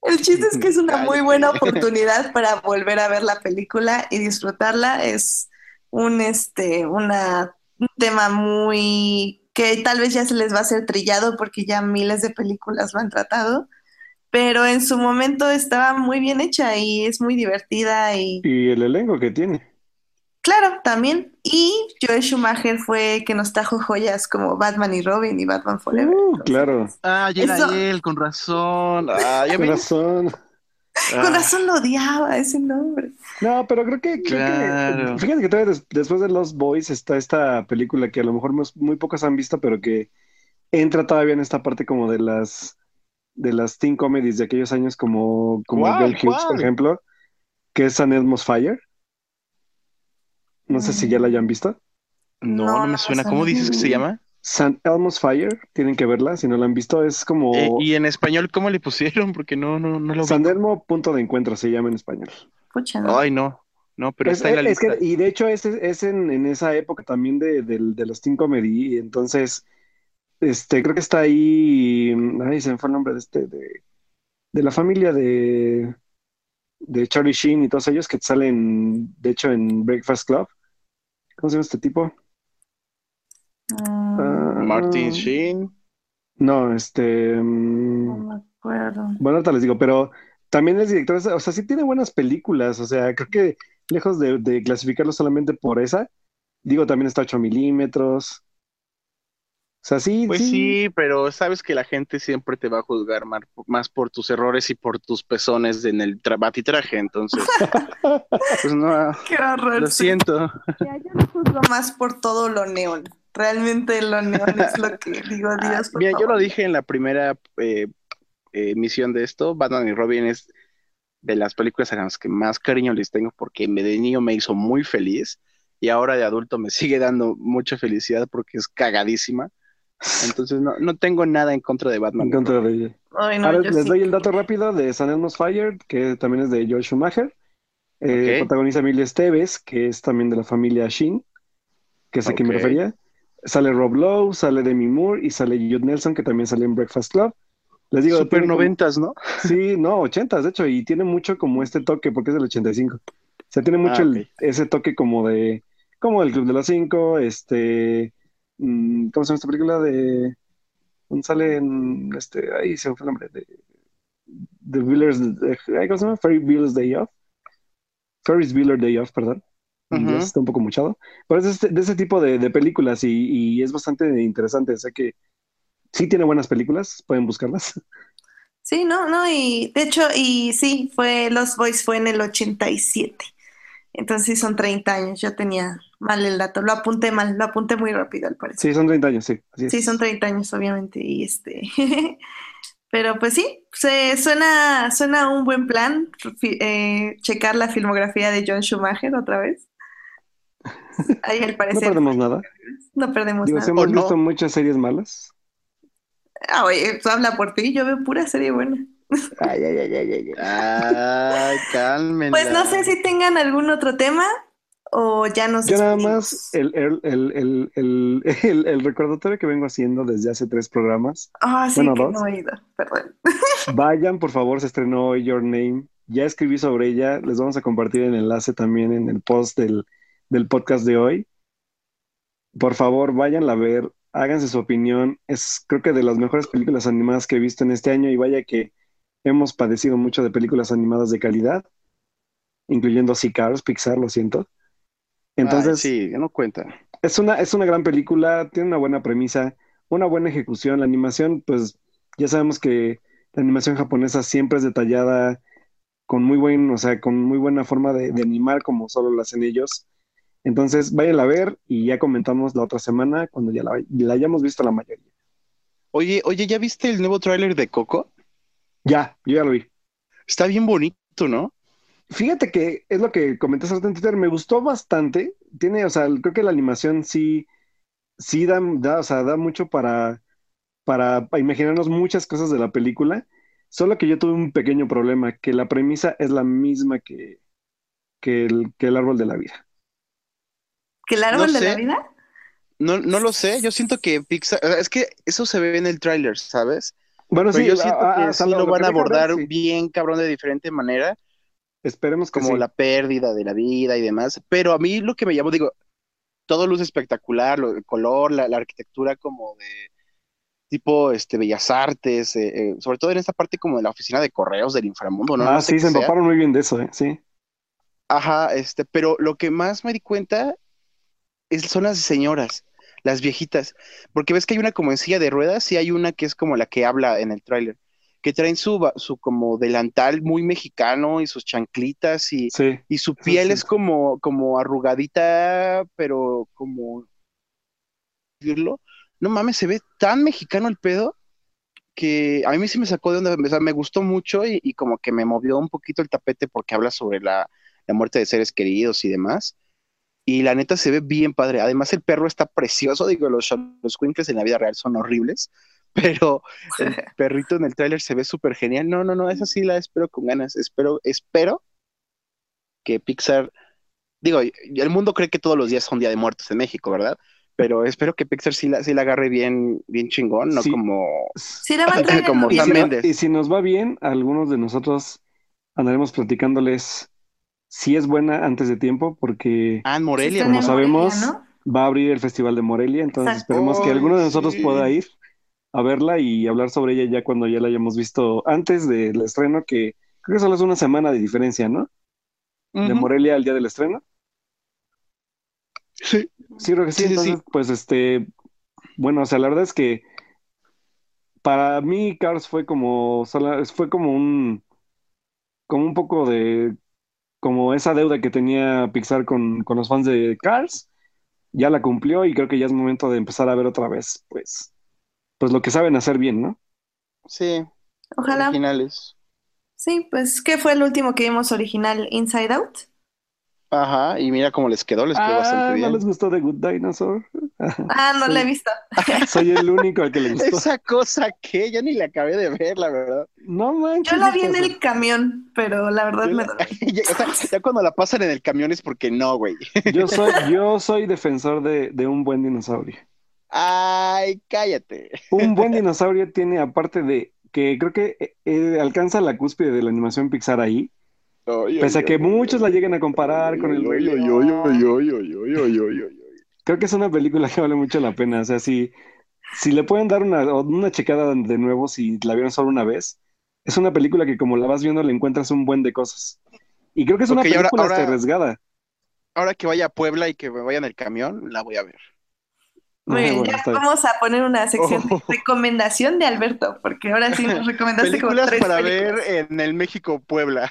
El chiste es que es una muy buena oportunidad para volver a ver la película y disfrutarla. Es un, este, una, un tema muy que tal vez ya se les va a hacer trillado porque ya miles de películas lo han tratado, pero en su momento estaba muy bien hecha y es muy divertida y... Y el elenco que tiene. Claro, también. Y Joel Schumacher fue que nos trajo joyas como Batman y Robin y Batman Forever. Uh, claro. Ah, ya era él, con razón. Ah, con razón. Con ah. razón lo odiaba ese nombre. No, pero creo que, fíjate que todavía después de Los Boys está esta película que a lo mejor muy, pocas han visto, pero que entra todavía en esta parte como de las de las teen comedies de aquellos años como, como Hughes, por ejemplo, que es San Elmo's Fire. No sé si ya la hayan visto. No, no, me suena. ¿Cómo dices que se llama? San Elmo's Fire, tienen que verla, si no la han visto, es como... Eh, ¿Y en español cómo le pusieron? Porque no, no, no lo San Elmo Punto de Encuentro se llama en español. Pucha, Ay, no, no, pero está en la lista. y de hecho es, es en, en, esa época también de, de, los Teen Comedy, entonces, este, creo que está ahí, ay, se me fue el nombre de este, de, de la familia de, de Charlie Sheen y todos ellos que salen, de hecho, en Breakfast Club. ¿Cómo se llama este tipo? Ah, Martin Sheen. No, este. Mm, no me acuerdo. Bueno, ahorita les digo, pero también es director, o sea, sí tiene buenas películas, o sea, creo que lejos de, clasificarlo solamente por esa, digo, también está 8 milímetros. O sea, sí. Pues sí. pero sabes que la gente siempre te va a juzgar más, por tus errores y por tus pezones en el batitraje, entonces. pues no. Qué horror. Lo siento. Ya, yo lo juzgo más por todo lo neón. Realmente lo neón es lo que digo, ah, Dios. Por yo lo dije en la primera eh, emisión de esto. Batman y Robin es de las películas a las que más cariño les tengo porque de niño me hizo muy feliz y ahora de adulto me sigue dando mucha felicidad porque es cagadísima Entonces no, no tengo nada en contra de Batman. En contra de ella. Ay, no, Ahora les sí doy el dato rápido de San Elmo's Fire, que también es de Joel Schumacher. Eh. Protagoniza Emilia Esteves, que es también de la familia Shin, que es a quien me refería. Sale Rob Lowe, sale Demi Moore y sale Jude Nelson, que también salió en Breakfast Club. Les digo, Super como- noventas, ¿no? Sí, no, ochentas, de hecho, y tiene mucho como este toque, porque es del 85. O sea, tiene mucho Ah, el- ese toque como de, como el Club de los Cinco, este, ¿cómo se llama esta película? De, ¿dónde sale en, este, ahí se me fue el nombre, de, The Wheelers, de- ay, ¿cómo se llama? Ferry Wheelers Day Off. Ferris Bueller Day Off, perdón. Ujú. está un poco muchado. Pero es de este- de ese tipo de, de películas y, y es bastante interesante. O sea que sí tiene buenas películas, pueden buscarlas. Sí, no, no, y de hecho, y sí, fue Los Boys fue en el 87. Entonces sí son 30 años. Yo tenía mal el dato. Lo apunté mal, lo apunté muy rápido al parecer. Sí, son 30 años, sí. Así es. Sí, son 30 años, obviamente, y este. Pero pues sí, se, suena, suena un buen plan eh, checar la filmografía de John Schumacher otra vez. Ahí al No parecer perdemos nada. no perdemos Digo, nada. hemos ¿O no? visto muchas series malas. Ah, oye, tú habla por ti, yo veo pura serie buena. Ay, ay, ay, ay, ay, cálmenla. Pues no sé si tengan algún otro tema o ya nos Yo nada más el, el, el, el, el, el- el recordatorio que vengo haciendo desde hace tres programas. Ah, sí, Bueno, que dos. no he ido, perdón. Vayan, por favor, se estrenó hoy Your Name. Ya escribí sobre ella. Les vamos a compartir el enlace también en el post del, del podcast de hoy. Por favor, váyanla a ver, háganse su opinión. Es creo que de las mejores películas animadas que he visto en este año y vaya que hemos padecido mucho de películas animadas de calidad, incluyendo Cars, Pixar, lo siento. Entonces, Ay, sí, no cuenta. es una, es una gran película, tiene una buena premisa, una buena ejecución. La animación, pues ya sabemos que la animación japonesa siempre es detallada con muy buen, o sea, con muy buena forma de, de animar como solo lo hacen ellos. Entonces, váyanla a ver y ya comentamos la otra semana cuando ya la, la hayamos visto la mayoría. Oye, oye, ¿ya viste el nuevo tráiler de Coco? Ya, yo ya lo vi. Está bien bonito, ¿no? Fíjate que es lo que comenté hace rato en Twitter, me gustó bastante. Tiene, o sea, creo que la animación sí, sí da, da, o sea, da mucho para, para imaginarnos muchas cosas de la película. Solo que yo tuve un pequeño problema, que la premisa es la misma que, que el, que el árbol de la vida. ¿Que el árbol No de la vida? No, no lo sé, yo siento que Pixar, es que eso se ve en el tráiler, ¿sabes? Bueno, Pero sí, yo siento ah, que ah, sí lo, van a ver, abordar sí. bien cabrón de diferente manera, Esperemos que como sí. la pérdida de la vida y demás. Pero a mí lo que me llamó, digo, todo luz espectacular, lo- el color, la, la arquitectura como de tipo este Bellas Artes, eh, eh, sobre todo en esta parte como de la oficina de correos del inframundo, ¿no? ah, No sé sí, se sea. empaparon muy bien de eso, ¿eh? Sí. Ajá, este, pero lo que más me di cuenta es, son las señoras, las viejitas, porque ves que hay una como en silla de ruedas y hay una que es como la que habla en el tráiler, que traen su, su como delantal muy mexicano y sus chanclitas y, Sí. y su piel es como, como arrugadita, pero como decirlo, no mames, se ve tan mexicano el pedo que a mí sí me sacó de onda, o sea, me gustó mucho y, y como que me movió un poquito el tapete porque habla sobre la, la muerte de seres queridos y demás. Y la neta se ve bien padre. Además, el perro está precioso. Digo, los, los Winkles en la vida real son horribles, pero el perrito en el tráiler se ve súper genial. No, no, no, esa sí la espero con ganas. Espero, espero que Pixar, digo, el mundo cree que todos los días son Día de Muertos en México, ¿verdad? Pero espero que Pixar sí la, sí la agarre bien, bien chingón, no Sí. como Sí, la Como Sam Méndez. y si nos va bien, algunos de nosotros andaremos platicándoles si es buena antes de tiempo, porque Ah, en Sí, Morelia. en como sabemos, Morelia, ¿no? va a abrir el Festival de Morelia, entonces Exacto. esperemos que alguno de nosotros sí. pueda ir a verla y hablar sobre ella ya cuando ya la hayamos visto antes del estreno, que creo que solo es una semana de diferencia, ¿no? De. Morelia al día del estreno. Sí. Sí, creo que sí. Sí, sí, sí. Entonces, pues, este, bueno, o sea, la verdad es que para mí Cars fue como, fue como un, como un poco de, como esa deuda que tenía Pixar con, con los fans de Cars, ya la cumplió y creo que ya es momento de empezar a ver otra vez, pues, pues lo que saben hacer bien, ¿no? Sí, Ojalá. originales. Sí, pues, ¿qué fue el último que vimos original? Inside Out. Ajá, y mira cómo les quedó, les quedó Ah, bastante ¿no bien. les gustó The Good Dinosaur? Ah, no la he visto. Soy el único al que le gustó. Esa cosa que ya ni la acabé de ver, la verdad. No manches. Yo la vi en el camión, pero la verdad me. Ya, o sea, ya cuando la pasan en el camión es porque no, güey. Yo soy, yo soy defensor de, de un buen dinosaurio. Ay, cállate. Un buen dinosaurio tiene, aparte de que creo que eh, eh, alcanza la cúspide de la animación Pixar ahí, pese a que muchos la lleguen a comparar con el Rey León. Creo que es una película que vale mucho la pena. O sea, si, si le pueden dar una, o una checada de nuevo si la vieron solo una vez, es una película que como la vas viendo le encuentras un buen de cosas. Y creo que es una película ahora- arriesgada. Ahora que vaya a Puebla y que me vaya en el camión, la voy a ver. Muy bien, bueno, ya vamos a poner una sección de Oh. recomendación de Alberto, porque ahora sí nos recomendaste como Películas tres para películas. ver en el México Puebla.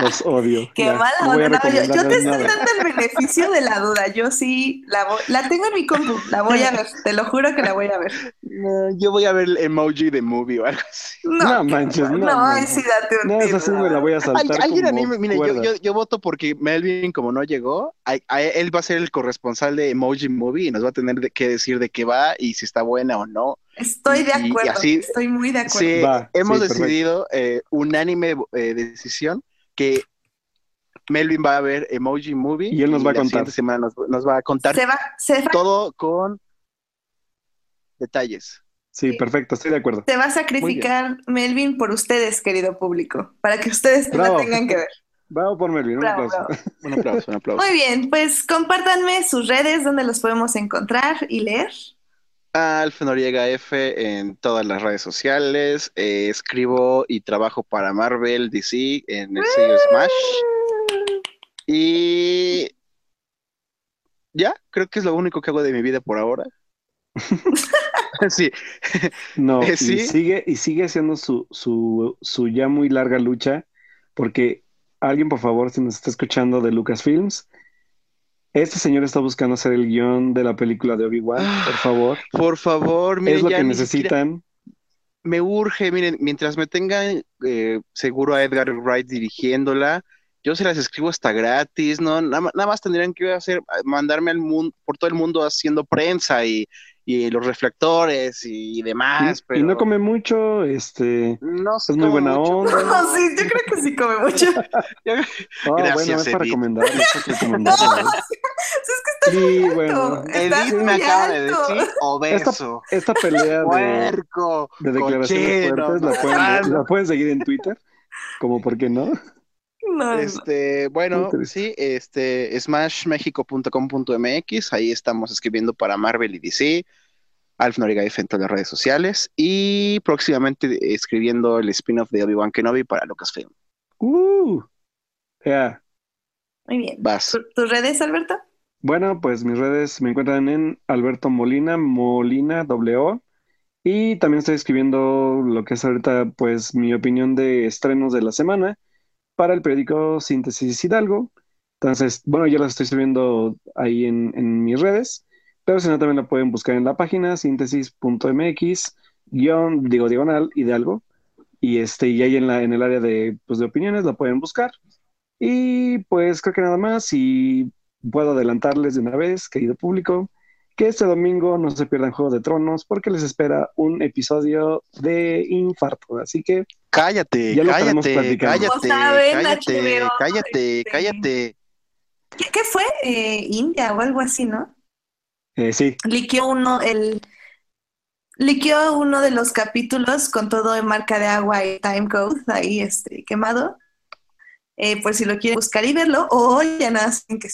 Los odio. Qué Ya, mala no onda. Yo, yo te estoy dando el beneficio de la duda. Yo sí la voy, la tengo en mi compu, la voy a ver. Te lo juro que la voy a ver. No, yo voy a ver el emoji de movie o algo así. No, No manches, no, no, no, ay, no. sí, date un No, tiro. esa sí me la voy a Al- saltar alguien como anime, mire, yo, yo, yo voto porque Melvin, como no llegó, a- a- él va a ser el corresponsal de Emoji Movie y nos va a tener de- que decir de qué va y si está buena o no. Estoy de acuerdo, así- estoy muy de acuerdo. Sí, Va, hemos sí, decidido, eh, unánime eh, decisión, que Melvin va a ver Emoji Movie Y él nos va a la contar. siguiente semana nos, nos va a contar Se va, se va, todo con detalles. Sí, Sí. perfecto, estoy de acuerdo. se va a sacrificar Melvin por ustedes, querido público, para que ustedes Bravo. la tengan que ver. Bravo por Melvin, un aplauso. bravo. Un aplauso, un aplauso. Muy bien, pues compártanme sus redes donde los podemos encontrar y leer. Alf Noriega F en todas las redes sociales. eh, escribo y trabajo para Marvel, DC en el sello Smash. Y ya, creo que es lo único que hago de mi vida por ahora. sí, No, Eh, y sigue, y sigue haciendo su, su, su ya muy larga lucha, porque alguien, por favor, si nos está escuchando de Lucasfilms, este señor está buscando hacer el guion de la película de Obi-Wan, por favor. por favor, miren, es lo ya que siquiera- necesitan. me urge, miren, mientras me tengan eh, seguro a Edgar Wright dirigiéndola, yo se las escribo hasta gratis, ¿no? Nada, nada más tendrían que hacer, mandarme al mundo, por todo el mundo haciendo prensa y, y los reflectores y demás, Y- pero Y no come mucho, este, no es muy buena onda. No, sí, yo creo que sí come mucho. Ah, Gracias, bueno, es para Edith. recomendar, es para No, recomendarlo, ¿no? es que está Sí, alto. bueno, Está Edith me acaba de decir obeso, esta pelea de, puerco, de declaraciones cochino, fuertes la pueden, la pueden seguir en Twitter, como por qué no. No, no. Este, bueno, sí, este, smashmexico.com.mx, ahí estamos escribiendo para Marvel y DC, Alf Noriega F en todas las redes sociales, y próximamente escribiendo el spin-off de Obi-Wan Kenobi para Lucasfilm. Uh, ya. Muy bien. Vas. ¿Tu- ¿Tus redes, Alberto? Bueno, pues mis redes me encuentran en Alberto Molina, Molina W. Y también estoy escribiendo lo que es ahorita, pues, mi opinión de estrenos de la semana para el periódico Síntesis Hidalgo. Entonces, bueno, ya las estoy subiendo ahí en, en mis redes, pero si no, también la pueden buscar en la página síntesis.mx, guion, digo, diagonal, Hidalgo. Y este, y ahí en la, en el área de, pues, de opiniones la pueden buscar. Y pues creo que nada más, y puedo adelantarles de una vez, querido público, que este domingo no se pierdan Juego de Tronos porque les espera un episodio de infarto. Así que Cállate, Ya lo cállate, cállate, saben, cállate, HBO, cállate, este, cállate. ¿Qué, qué fue? Eh, India o algo así, ¿no? eh, sí, Liqueó uno, el... Liqueó uno de los capítulos con todo en marca de agua y time code ahí este, quemado. Eh, por si lo quieren buscar y verlo, o ya nacen que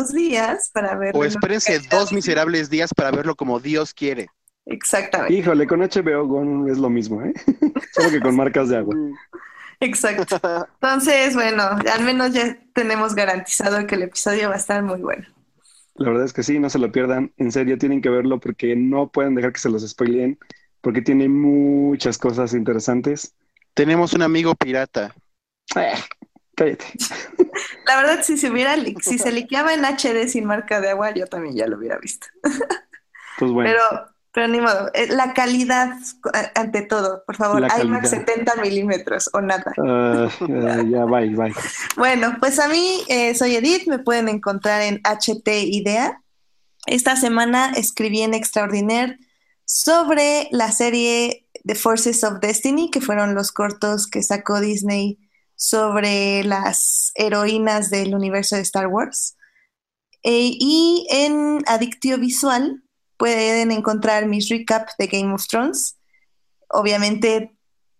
dos días para verlo. O en espérense dos miserables días para verlo como Dios quiere. Exactamente, híjole, con HBO Go es lo mismo, ¿eh? Solo que con marcas de agua. exacto. Entonces, bueno, al menos ya tenemos garantizado que el episodio va a estar muy bueno. La verdad es que sí, no se lo pierdan. En serio, tienen que verlo porque no pueden dejar que se los spoileen, porque tiene muchas cosas interesantes. Tenemos un amigo pirata. Eh, cállate. La verdad, si se hubiera, si se liqueaba en HD sin marca de agua, yo también ya lo hubiera visto. Pues bueno, Pero Pero ni modo, eh, la calidad eh, ante todo, por favor, IMAX calidad. 70 milímetros o nada. Ah, ah, ya, bye, bye. Bueno, pues a mí eh, soy Edith, me pueden encontrar en HT Idea. Esta semana escribí en Extraordinaire sobre la serie The Forces of Destiny, que fueron los cortos que sacó Disney sobre las heroínas del universo de Star Wars. Eh, y en Adictio Visual pueden encontrar mis recap de Game of Thrones. Obviamente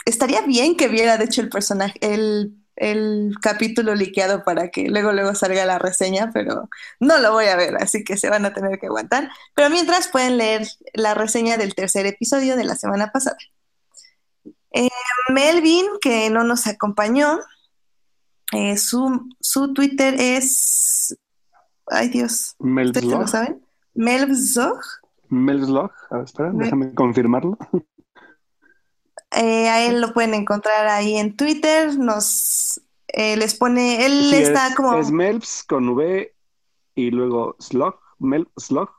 estaría bien que viera, de hecho, el personaje, el, el capítulo liqueado para que luego, luego salga la reseña, pero no lo voy a ver, así que se van a tener que aguantar. Pero mientras pueden leer la reseña del tercer episodio de la semana pasada. Eh, Melvin, que no nos acompañó, eh, su, su Twitter es. Ay Dios, ¿ustedes lo saben? Melvzog. Ver, espera, déjame confirmarlo. Eh, a él lo pueden encontrar ahí en Twitter. Nos eh, les pone, él Sí, está es, como. es Melvs con V y luego Slog. Melvslog.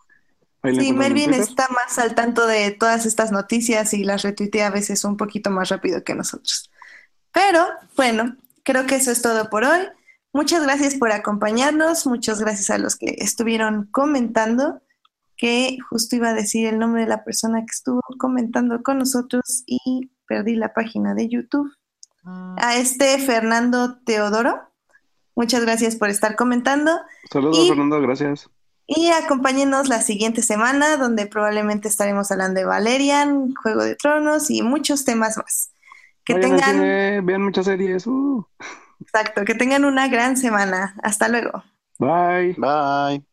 Sí, Melvin está más al tanto de todas estas noticias y las retuitea a veces un poquito más rápido que nosotros. Pero bueno, creo que eso es todo por hoy. Muchas gracias por acompañarnos, muchas gracias a los que estuvieron comentando, que justo iba a decir el nombre de la persona que estuvo comentando con nosotros y perdí la página de YouTube. A este Fernando Teodoro, muchas gracias por estar comentando. Saludos, y- Fernando, gracias. Y acompáñenos la siguiente semana, donde probablemente estaremos hablando de Valerian, Juego de Tronos y muchos temas más. Que Vayan tengan, cine, vean muchas series. uh. exacto, que tengan una gran semana. Hasta luego. Bye. Bye.